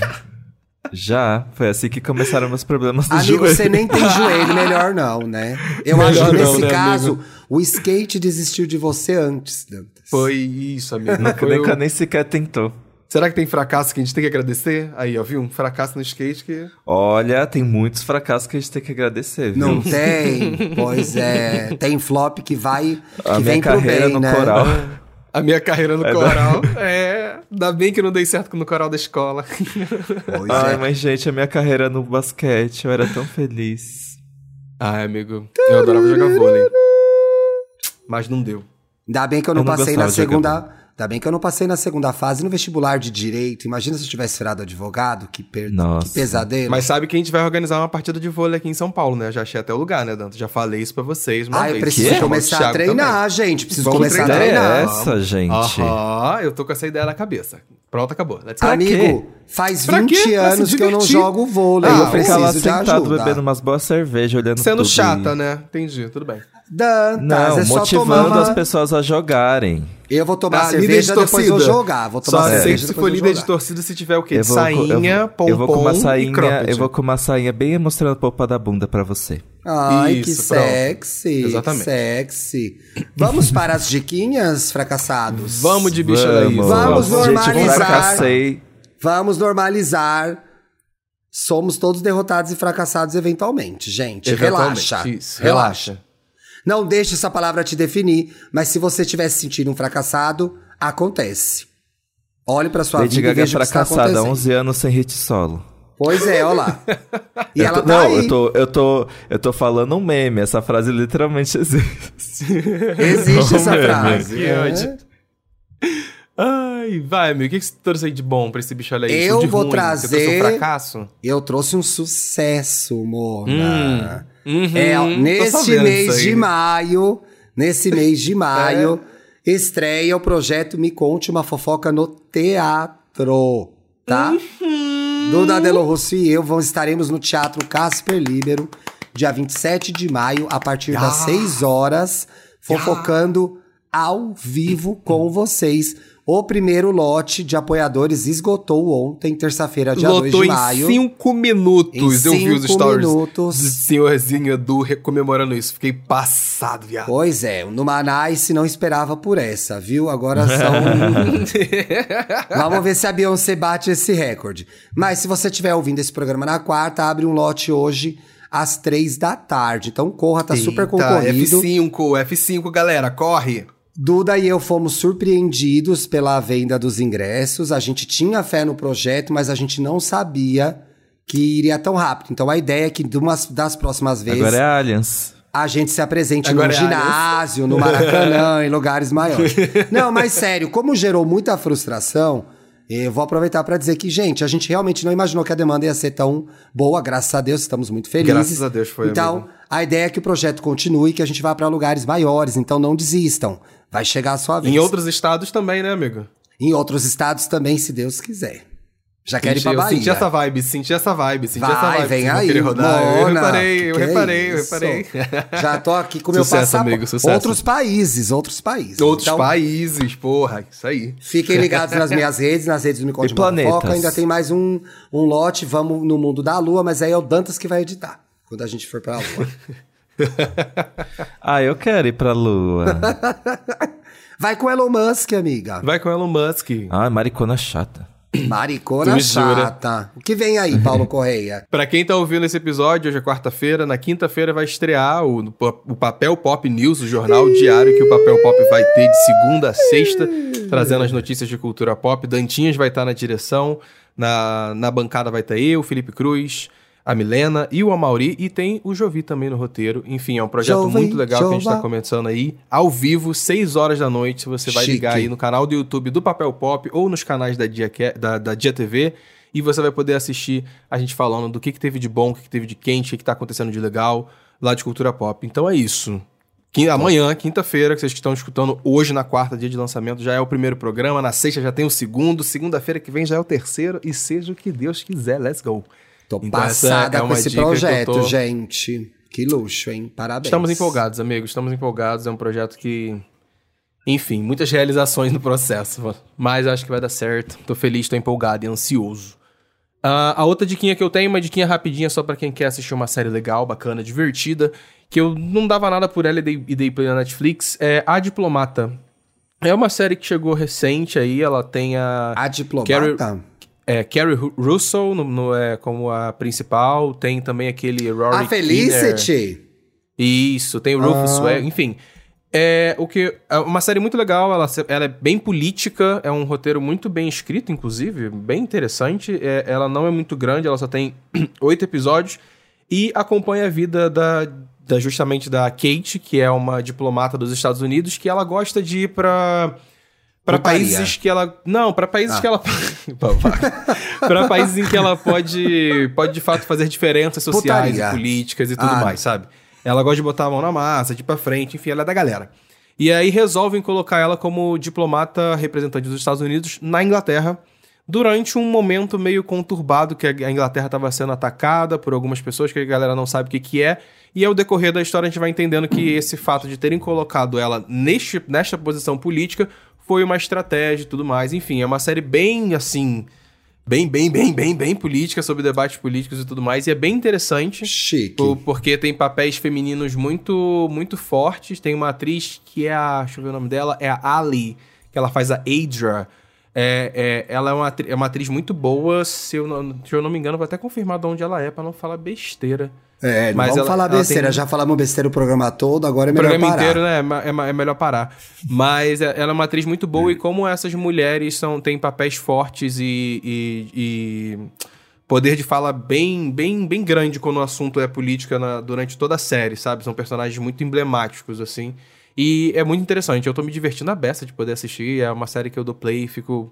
Speaker 1: Já, foi assim que começaram meus problemas do
Speaker 2: Amigo,
Speaker 1: joelho.
Speaker 2: você nem tem joelho, melhor não, né? Eu
Speaker 3: Melhor
Speaker 2: acho que
Speaker 3: não,
Speaker 2: nesse
Speaker 3: né,
Speaker 2: caso,
Speaker 3: amigo?
Speaker 2: o skate desistiu de você antes, Dantas.
Speaker 3: Foi isso, amigo.
Speaker 1: Nunca,
Speaker 3: Foi
Speaker 1: nunca
Speaker 3: o-
Speaker 1: nem sequer tentou.
Speaker 3: Será que tem fracasso que a gente tem que agradecer? Aí, ó, viu? Um fracasso no skate que.
Speaker 1: Olha, tem muitos fracassos que a gente tem que agradecer, viu?
Speaker 2: Não tem? Pois é. Tem flop que vai, que
Speaker 1: A minha
Speaker 2: vem pro
Speaker 1: carreira
Speaker 2: bem,
Speaker 1: no
Speaker 2: né?
Speaker 1: coral.
Speaker 3: A minha carreira no
Speaker 1: É,
Speaker 3: coral. É. Ainda bem que eu não dei certo no coral da escola.
Speaker 2: Pois
Speaker 1: Ai,
Speaker 2: é.
Speaker 1: mas gente, a minha carreira no basquete, eu era tão feliz.
Speaker 3: Ai, amigo. Eu adorava jogar vôlei. Mas não deu.
Speaker 2: Ainda bem que eu não,
Speaker 1: Eu não
Speaker 2: passei na segunda. Ainda bem que eu não passei na segunda fase no vestibular de direito. Imagina se eu tivesse virado advogado, que, per... Que pesadelo.
Speaker 3: Mas sabe que a gente vai organizar uma partida de vôlei aqui em São Paulo, né? Já achei até o lugar, né, Danto? Já falei isso pra vocês uma
Speaker 2: Ah,
Speaker 3: vez.
Speaker 2: eu preciso
Speaker 1: Quê?
Speaker 2: começar a treinar, gente. Preciso
Speaker 3: Vamos
Speaker 2: começar a
Speaker 1: Que ideia
Speaker 2: treinar.
Speaker 1: é essa, gente?
Speaker 3: Aham, eu tô com essa ideia na cabeça. Pronto, acabou. Let's go.
Speaker 2: Amigo, faz
Speaker 3: Pra
Speaker 2: 20
Speaker 3: quê? Pra se
Speaker 2: anos que eu não jogo vôlei.
Speaker 3: Ah,
Speaker 2: eu
Speaker 1: eu ficar lá
Speaker 2: preciso de
Speaker 1: sentado
Speaker 2: ajuda.
Speaker 1: bebendo umas boas cervejas, olhando
Speaker 3: Sendo
Speaker 1: tudo
Speaker 3: chata,
Speaker 1: e-
Speaker 3: né? Entendi, tudo bem.
Speaker 2: Dantas,
Speaker 1: Não,
Speaker 2: é só
Speaker 1: motivando as pessoas a jogarem.
Speaker 2: Eu vou tomar
Speaker 3: Ah, líder de
Speaker 2: cerveja, depois
Speaker 3: torcida.
Speaker 2: vou jogar. Vou tomar
Speaker 3: Só
Speaker 2: cerveja,
Speaker 3: aceito se for líder de torcida se tiver o quê?
Speaker 1: Eu vou,
Speaker 3: sainha,
Speaker 1: eu, vou-
Speaker 3: pompom
Speaker 1: eu vou com uma
Speaker 3: e
Speaker 1: sainha, eu vou com uma sainha bem mostrando a polpa da bunda pra você.
Speaker 2: Ai, que
Speaker 3: Isso, pronto.
Speaker 2: sexy.
Speaker 3: Exatamente.
Speaker 2: Sexy. Vamos para as diquinhas, fracassados?
Speaker 3: Vamos de bicha daí.
Speaker 2: Vamos
Speaker 1: Gente, eu
Speaker 2: normalizar.
Speaker 1: fracassei.
Speaker 2: Vamos normalizar. Somos todos derrotados e fracassados eventualmente, gente.
Speaker 3: Eventualmente,
Speaker 2: Relaxa.
Speaker 3: Isso, relaxa.
Speaker 2: Não deixe essa palavra te definir, mas se você estiver se sentindo um fracassado, acontece. Olhe pra sua
Speaker 1: Lady
Speaker 2: vida e
Speaker 1: Gaga é
Speaker 2: veja o que está
Speaker 1: fracassada,
Speaker 2: acontecendo.
Speaker 1: 11 anos sem hit solo.
Speaker 2: Pois é, olha lá. E
Speaker 1: Eu
Speaker 2: ela
Speaker 1: tô-
Speaker 2: tá
Speaker 1: não,
Speaker 2: aí.
Speaker 1: eu tô, eu tô, eu tô falando um meme. Essa frase literalmente existe.
Speaker 2: Existe essa
Speaker 1: Meme.
Speaker 2: frase. É.
Speaker 3: Ai, vai, amigo. O que que você trouxe aí de bom pra esse bicho aí?
Speaker 2: Eu
Speaker 3: De
Speaker 2: vou
Speaker 3: ruim? Você
Speaker 2: trazer-
Speaker 3: trouxe um fracasso?
Speaker 2: Eu trouxe um sucesso, Mona.
Speaker 3: Uhum,
Speaker 2: É,
Speaker 3: tô
Speaker 2: nesse
Speaker 3: sabendo
Speaker 2: mês de maio, nesse mês de maio,
Speaker 3: É.
Speaker 2: estreia o projeto Me Conte uma Fofoca no Teatro, tá?
Speaker 3: Uhum.
Speaker 2: Duda Delo Rosso e eu vamos, estaremos no Teatro Casper Libero, dia 27 de maio, a partir das 6 horas, fofocando ao vivo com vocês. O primeiro lote de apoiadores esgotou ontem, terça-feira, dia 2
Speaker 3: Lotou
Speaker 2: de
Speaker 3: em
Speaker 2: maio.
Speaker 3: 5 minutos.
Speaker 2: Em
Speaker 3: eu vi os
Speaker 2: cinco
Speaker 3: stories
Speaker 2: minutos.
Speaker 3: do senhorzinho Edu comemorando isso. Fiquei passado, viado.
Speaker 2: Pois é, o Numanice não esperava por essa, viu? Agora são. Vamos ver se a Beyoncé bate esse recorde. Mas se você estiver ouvindo esse programa na quarta, abre um lote hoje às três da tarde. Então corra, tá super
Speaker 3: Eita,
Speaker 2: concorrido.
Speaker 3: F5, F5, galera, corre.
Speaker 2: Duda e eu fomos surpreendidos pela venda dos ingressos. A gente tinha fé no projeto, mas a gente não sabia que iria tão rápido. Então a ideia é que de umas das próximas vezes
Speaker 1: Agora é Aliens.
Speaker 2: a gente se apresente
Speaker 3: Agora
Speaker 2: no
Speaker 3: é
Speaker 2: ginásio, no Maracanã, em lugares maiores. Não, mas sério, como gerou muita frustração, eu vou aproveitar para dizer que, gente, a gente realmente não imaginou que a demanda ia ser tão boa, graças a Deus, estamos muito felizes.
Speaker 3: Graças a Deus foi,
Speaker 2: Então,
Speaker 3: amigo.
Speaker 2: a ideia é que o projeto continue, que a gente vá para lugares maiores, então não desistam. Vai chegar a sua vez.
Speaker 3: Em outros estados também, né, amigo?
Speaker 2: Em outros estados também, se Deus quiser. Já quero ir pra
Speaker 3: eu
Speaker 2: Bahia.
Speaker 3: senti essa vibe, senti essa vibe, senti
Speaker 2: Vai,
Speaker 3: essa vibe.
Speaker 2: vem aí,
Speaker 3: rodar. eu
Speaker 2: Mona,
Speaker 3: reparei, eu reparei, eu reparei.
Speaker 2: Já tô aqui com o meu
Speaker 3: Sucesso,
Speaker 2: passaporte.
Speaker 3: amigo, sucesso.
Speaker 2: Outros países, outros países.
Speaker 3: Outros
Speaker 2: Então,
Speaker 3: países, porra, isso aí.
Speaker 2: Fiquem ligados nas minhas redes, nas redes do Me Conte
Speaker 1: E
Speaker 2: uma Fofoca.
Speaker 1: planetas.
Speaker 2: Ainda tem mais um, um lote, vamos no mundo da lua, mas aí é o Dantas que vai editar. Quando a gente for pra lua.
Speaker 1: Ah, eu quero ir pra lua.
Speaker 2: Vai com Elon Musk, amiga.
Speaker 3: Vai com Elon Musk.
Speaker 1: ah, maricona chata.
Speaker 2: Maricona chata. O que vem aí, Paulo Correia?
Speaker 3: Pra quem tá ouvindo esse episódio, hoje é quarta-feira, na quinta-feira vai estrear o, o Papel Pop News, o jornal diário que o Papel Pop vai ter de segunda a sexta, trazendo as notícias de cultura pop. Dantinhas vai estar na direção, na, na bancada vai estar eu, Felipe Cruz, a Milena e o Amauri, e tem o Jovi também no roteiro. Enfim, é um projeto
Speaker 2: Jovi,
Speaker 3: muito legal que a gente tá
Speaker 2: Jova.
Speaker 3: começando aí, ao vivo, 6 horas da noite. Você vai ligar
Speaker 2: Chique.
Speaker 3: aí no canal do YouTube do Papel Pop ou nos canais da Dia, da, da Dia TV. E você vai poder assistir a gente falando do que, que teve de bom, o que, que teve de quente, o que, que tá acontecendo de legal lá de cultura pop. Então é isso. Quin- Amanhã, quinta-feira, que vocês estão escutando hoje na quarta, dia de lançamento, já é o primeiro programa. Na sexta já tem o segundo. Segunda-feira que vem já é o terceiro. E seja o que Deus quiser, let's go.
Speaker 2: Tô
Speaker 3: Então,
Speaker 2: passada
Speaker 3: é
Speaker 2: com esse
Speaker 3: que
Speaker 2: projeto,
Speaker 3: tô-
Speaker 2: gente. Que luxo, hein? Parabéns.
Speaker 3: Estamos empolgados, amigos. Estamos empolgados. É um projeto que. Enfim, muitas realizações no processo. Mas acho que vai dar certo. Tô feliz, tô empolgado e ansioso. Ah, a outra diquinha que eu tenho, uma diquinha rapidinha só pra quem quer assistir uma série legal, bacana, divertida, que eu não dava nada por ela e dei, e dei play na Netflix, é A Diplomata. É uma série que chegou recente aí, ela tem a...
Speaker 2: A diplomata?
Speaker 3: É, Carrie Ru- Russell no, no- é, como a principal, tem também aquele Rory
Speaker 2: A Felicity?
Speaker 3: isso, tem o Rufus
Speaker 2: Ah.
Speaker 3: Wainwright, enfim. É o que é uma série muito legal, ela, ela é bem política, é um roteiro muito bem escrito, inclusive, bem interessante. É, ela não é muito grande, ela só tem oito episódios e acompanha a vida da, da- justamente da Kate, que é uma diplomata dos Estados Unidos, que ela gosta de ir pra para países que ela não, para países
Speaker 2: Ah.
Speaker 3: que ela para países em que ela pode pode de fato fazer diferenças sociais
Speaker 2: Putaria.
Speaker 3: e políticas e tudo
Speaker 2: Ah.
Speaker 3: mais, sabe? Ela gosta de botar a mão na massa, de ir pra frente, enfim, ela é da galera. E aí resolvem colocar ela como diplomata representante dos Estados Unidos na Inglaterra durante um momento meio conturbado que a Inglaterra estava sendo atacada por algumas pessoas que a galera não sabe o que, que é. E ao decorrer da história a gente vai entendendo que esse fato de terem colocado ela neste, nesta posição política foi uma estratégia e tudo mais. Enfim, é uma série bem assim. Bem, bem, bem, bem, bem política, sobre debates políticos e tudo mais. E é bem interessante.
Speaker 2: Chique.
Speaker 3: Por- Porque tem papéis femininos muito muito fortes. Tem uma atriz que é a. Deixa eu ver o nome dela. É a Ali, que ela faz a Adra. É, é- ela é uma, atri- é uma atriz muito boa. Se eu, não, se eu não me engano, vou até confirmar de onde ela é, pra não falar besteira.
Speaker 2: É,
Speaker 3: Mas
Speaker 2: vamos
Speaker 3: ela-
Speaker 2: falar besteira.
Speaker 3: tem-
Speaker 2: Já falamos besteira o programa todo, agora é
Speaker 3: O
Speaker 2: melhor
Speaker 3: programa
Speaker 2: parar.
Speaker 3: inteiro, né? É, é é melhor parar. Mas é- ela é uma atriz muito boa e como essas mulheres são, têm papéis fortes e, e- e poder de fala bem, bem, bem grande quando o assunto é política na- durante toda a série, sabe? São personagens muito emblemáticos, assim. E é muito interessante. Eu tô me divertindo a beça de poder assistir. É uma série que eu dou play e fico,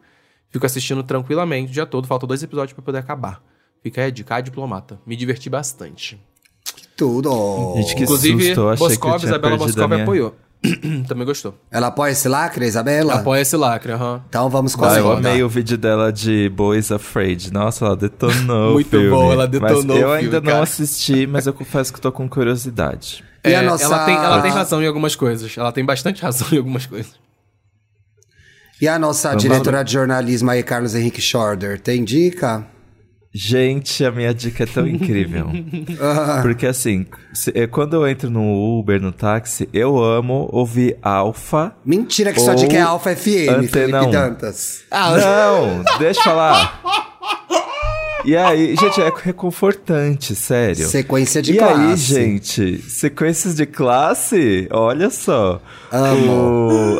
Speaker 3: fico assistindo tranquilamente o dia todo. Faltam dois episódios pra poder acabar. Fica aí a dica, a diplomata. Me diverti bastante.
Speaker 2: Tudo.
Speaker 1: Gente, que
Speaker 3: Inclusive,
Speaker 1: susto,
Speaker 3: Boscov, Isabela Boscov
Speaker 1: minha-
Speaker 3: apoiou. Também gostou.
Speaker 2: Ela apoia esse lacre, Isabela?
Speaker 3: Apoia esse lacre, aham.
Speaker 2: Então vamos com
Speaker 1: Ah,
Speaker 2: a
Speaker 1: eu amei o vídeo dela de Boys Afraid. Nossa, ela detonou
Speaker 3: Muito
Speaker 1: o filme.
Speaker 3: bom, ela detonou
Speaker 1: Mas eu
Speaker 3: o
Speaker 1: ainda
Speaker 3: filme,
Speaker 1: não
Speaker 3: cara.
Speaker 1: assisti, mas eu confesso que tô com curiosidade.
Speaker 2: E a
Speaker 3: É,
Speaker 2: nossa-
Speaker 3: ela, tem, ela tem razão em algumas coisas. Ela tem bastante razão em algumas coisas.
Speaker 2: E a nossa
Speaker 1: Vamos
Speaker 2: diretora de jornalismo aí, Carlos Henrique Schorder, tem dica?
Speaker 1: Gente, a minha dica é tão incrível.
Speaker 2: Ah,
Speaker 1: Porque assim, se- é, quando eu entro no Uber, no táxi, eu amo ouvir Alfa.
Speaker 2: mentira que sua dica é Alfa FM,
Speaker 1: Antena
Speaker 2: Felipe
Speaker 1: 1.
Speaker 2: Dantas.
Speaker 1: Não, deixa eu falar. E aí, gente, é reconfortante, sério.
Speaker 2: Sequência de
Speaker 1: e
Speaker 2: classe.
Speaker 1: aí, gente, sequências de classe, olha só.
Speaker 2: Amo.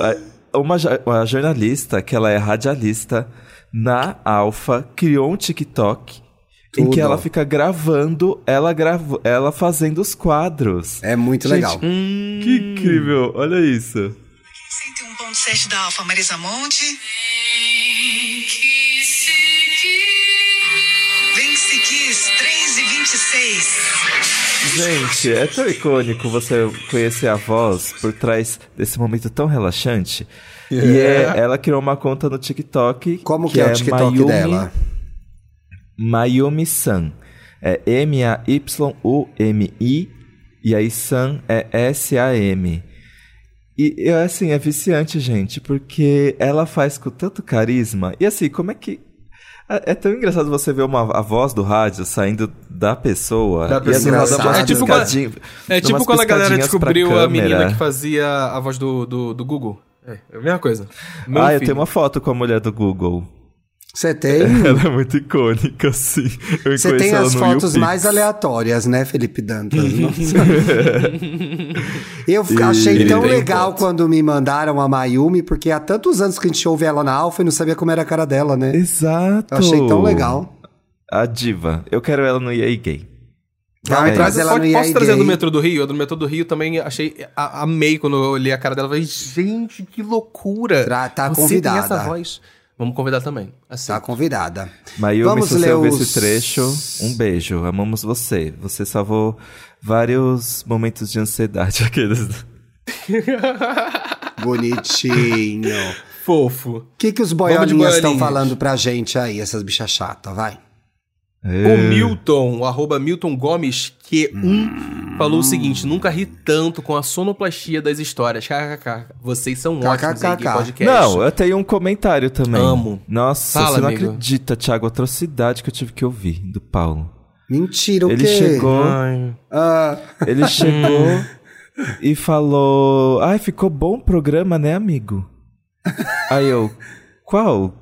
Speaker 1: O- uma, uma jornalista, que ela é radialista, na Alfa, criou um TikTok em que
Speaker 2: Tudo.
Speaker 1: ela fica gravando, ela, grava, ela fazendo os quadros.
Speaker 2: É muito
Speaker 1: Gente,
Speaker 2: legal.
Speaker 1: Que incrível, olha isso.
Speaker 4: 101.7 da Alfa Marisa Monte. Vence Kiss 3 e 26.
Speaker 1: Gente, é tão icônico você conhecer a voz por trás desse momento tão relaxante. E é, ela criou uma conta no TikTok.
Speaker 2: Como que, é, o TikTok
Speaker 1: Mayumi-
Speaker 2: dela?
Speaker 1: Mayumi-san. É M-A-Y-U-M-I e aí San é S-A-M. E e, assim, é viciante, gente, porque ela faz com tanto carisma. E assim, como é que. É é tão engraçado você ver uma, a voz do rádio saindo da pessoa.
Speaker 3: Da
Speaker 1: assim,
Speaker 3: pessoa.
Speaker 1: umas
Speaker 2: É tipo
Speaker 3: quando- É tipo quando a galera descobriu a menina que fazia a voz do, do, do Google. É, é a mesma coisa. Meu
Speaker 1: Ah, eu
Speaker 3: filho.
Speaker 1: tenho uma foto com a mulher do Google.
Speaker 2: Você tem.
Speaker 1: Ela é muito icônica, assim. Eu
Speaker 2: Você tem as fotos
Speaker 1: YouPix.
Speaker 2: mais aleatórias, né, Felipe Dantas? Nossa. Eu achei
Speaker 3: Ele
Speaker 2: tão legal
Speaker 3: foto.
Speaker 2: quando me mandaram a Mayumi, porque há tantos anos que a gente ouve ela na Alfa e não sabia como era a cara dela, né?
Speaker 1: Exato.
Speaker 2: Eu achei tão legal.
Speaker 1: A diva. Eu quero ela no EA Gay.
Speaker 2: Vai,
Speaker 1: É
Speaker 2: traz ela
Speaker 3: Pode,
Speaker 2: no
Speaker 3: posso trazer
Speaker 2: Gay.
Speaker 3: do metrô do Rio? A do metrô do Rio também achei. a- amei quando eu olhei a cara dela. Falei, gente, que loucura.
Speaker 2: Tra- tá
Speaker 3: Você
Speaker 2: convidada.
Speaker 3: Tem essa voz. Vamos convidar também. Assim.
Speaker 2: Tá convidada.
Speaker 1: Mayumi,
Speaker 2: Vamos
Speaker 1: se você
Speaker 2: ler
Speaker 1: ouvir
Speaker 2: os-
Speaker 1: esse trecho, um beijo. Amamos você. Você salvou vários momentos de ansiedade. Aqueles.
Speaker 2: Bonitinho.
Speaker 3: Fofo.
Speaker 2: O que, que os boiolinhas estão falando pra gente aí, essas bichas chatas? Vai.
Speaker 1: É.
Speaker 3: O Milton, o arroba Milton Gomes Q1, falou o seguinte: nunca ri tanto com a sonoplastia das histórias. KKK. Vocês são ótimos em
Speaker 2: KKK.
Speaker 3: podcast.
Speaker 1: Não, eu tenho um comentário também.
Speaker 3: Amo.
Speaker 1: Nossa,
Speaker 3: Fala,
Speaker 1: você não
Speaker 3: amigo.
Speaker 1: acredita, Thiago, a atrocidade que eu tive que ouvir do Paulo.
Speaker 2: Mentira, o
Speaker 1: Ele
Speaker 2: quê?
Speaker 1: chegou.
Speaker 2: Ah,
Speaker 1: ele chegou e falou: Ai, ficou bom o programa, né, amigo? Aí eu, qual?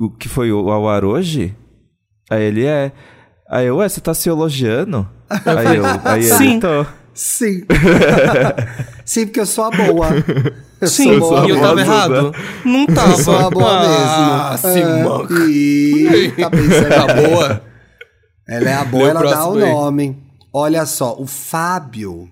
Speaker 1: O que foi o ao ar hoje? Aí ele é. Aí eu, ué, você tá se elogiando? Aí eu, aí ele,
Speaker 3: Sim.
Speaker 1: tô.
Speaker 2: sim. sim, porque eu sou a boa. Eu
Speaker 3: Sim,
Speaker 2: sou boa
Speaker 3: e eu tava errado. Não tava.
Speaker 2: Eu sou a boa
Speaker 3: ah,
Speaker 2: mesmo. Ah,
Speaker 3: manca.
Speaker 2: Ih, tá pensando.
Speaker 3: Tá boa.
Speaker 2: Ela é a boa, ela dá o
Speaker 3: aí.
Speaker 2: nome. Olha só, o Fábio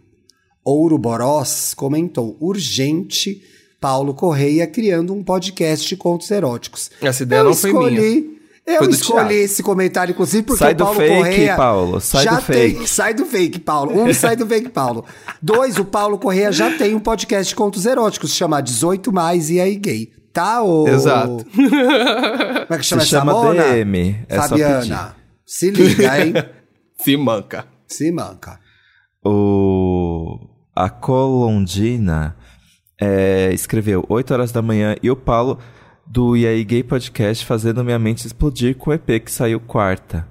Speaker 2: Ouro Borós comentou: urgente, Paulo Correia criando um podcast de contos eróticos.
Speaker 3: Essa ideia
Speaker 2: eu
Speaker 3: não foi
Speaker 2: escolhi,
Speaker 3: minha.
Speaker 2: Eu
Speaker 3: Foi
Speaker 2: escolhi esse comentário, inclusive, porque
Speaker 1: Sai
Speaker 2: o
Speaker 1: do
Speaker 2: Paulo
Speaker 1: fake,
Speaker 2: Correia.
Speaker 1: Paulo, sai
Speaker 2: já
Speaker 1: do fake.
Speaker 2: Tem, sai do fake, Paulo. Um, sai do fake, Paulo. Dois, o Paulo Correia já tem um podcast de contos eróticos, chama 18 Mais e aí gay. Tá, ô?
Speaker 3: Exato.
Speaker 2: Como é que chama
Speaker 1: Se
Speaker 2: essa
Speaker 1: chama
Speaker 2: mona?
Speaker 1: DM, é
Speaker 2: Fabiana. Se liga, hein?
Speaker 3: Se manca.
Speaker 2: Se manca.
Speaker 1: O a Colondina é, escreveu 8 horas da manhã e o Paulo do E aí Gay Podcast fazendo minha mente explodir com o EP que saiu quarta.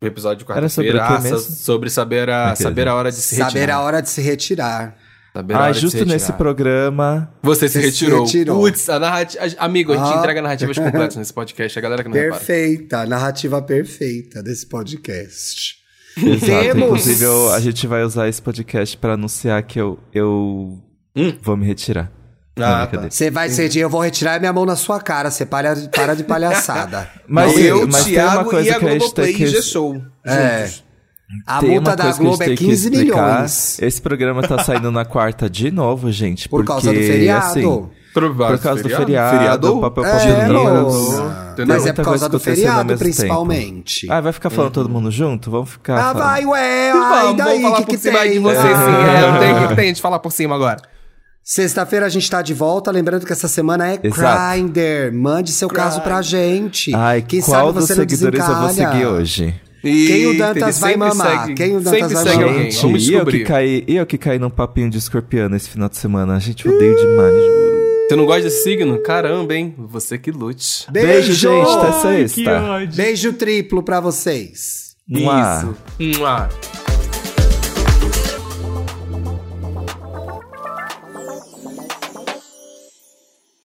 Speaker 3: O episódio de
Speaker 1: Era sobre
Speaker 3: ah, sobre saber a,
Speaker 1: Aquele.
Speaker 3: saber a hora de se retirar.
Speaker 2: Saber a hora de se retirar.
Speaker 3: Saber
Speaker 1: Ah, justo nesse programa.
Speaker 3: Você se
Speaker 2: Você se
Speaker 3: retirou.
Speaker 2: retirou.
Speaker 3: Putz, a narrativa. Amigo, a gente
Speaker 2: Ah.
Speaker 3: entrega narrativas completas nesse podcast. A galera que não repara.
Speaker 2: Perfeita, narrativa perfeita desse podcast.
Speaker 1: Exato.
Speaker 2: Temos-
Speaker 1: Inclusive, eu- a gente vai usar esse podcast pra anunciar que eu, eu vou me retirar. Não,
Speaker 3: Ah,
Speaker 1: brincadeira.
Speaker 2: Você vai ser eu vou retirar minha mão na sua cara. Você para, para de palhaçada.
Speaker 1: Mas,
Speaker 3: Não, eu,
Speaker 1: mas tem uma
Speaker 3: Thiago
Speaker 1: coisa
Speaker 3: e a
Speaker 1: que a gente
Speaker 3: Globoplay
Speaker 1: tem que...
Speaker 3: G-Show.
Speaker 2: É.
Speaker 3: Juntos.
Speaker 2: A
Speaker 1: Tem
Speaker 2: multa da Globo é
Speaker 1: tem que
Speaker 2: 15
Speaker 1: explicar.
Speaker 2: milhões.
Speaker 1: Esse programa tá saindo na quarta de novo, gente.
Speaker 2: Por
Speaker 1: porque,
Speaker 2: causa do feriado.
Speaker 1: Assim,
Speaker 3: Por
Speaker 1: por causa do feriado, o papel
Speaker 2: É.
Speaker 3: Entendeu?
Speaker 2: Mas é por
Speaker 1: coisa
Speaker 2: causa do feriado, principalmente.
Speaker 1: Ah, vai ficar falando todo mundo junto? Vamos ficar.
Speaker 2: Ah,
Speaker 1: falando.
Speaker 2: vai, ué. Ai,
Speaker 3: Vamos,
Speaker 2: daí,
Speaker 3: vamos falar
Speaker 2: que
Speaker 3: por
Speaker 2: que
Speaker 3: cima
Speaker 2: tem?
Speaker 3: de você,
Speaker 2: Ah.
Speaker 3: sim. É, não tem o que tem de falar por cima agora.
Speaker 2: Sexta-feira a gente tá de volta, lembrando que essa semana é
Speaker 1: Exato.
Speaker 2: Grindr. Mande seu caso pra gente.
Speaker 1: Ai,
Speaker 2: Quem
Speaker 1: qual
Speaker 2: sabe
Speaker 1: dos
Speaker 2: você não
Speaker 1: seguidores eu vou seguir hoje?
Speaker 2: Quem o Dantas vai mamar?
Speaker 3: segue-
Speaker 2: Quem o Dantas vai mamar?
Speaker 1: Gente,
Speaker 3: Vamos
Speaker 1: e eu, que caí, e eu que caí num papinho de escorpião esse final de semana. Gente, odeio demais, juro.
Speaker 3: Você não gosta desse signo? Caramba, hein? Você que lute.
Speaker 1: Beijo, gente. Até sexta.
Speaker 2: Beijo triplo pra vocês.
Speaker 1: Mua.
Speaker 3: Isso. Mua.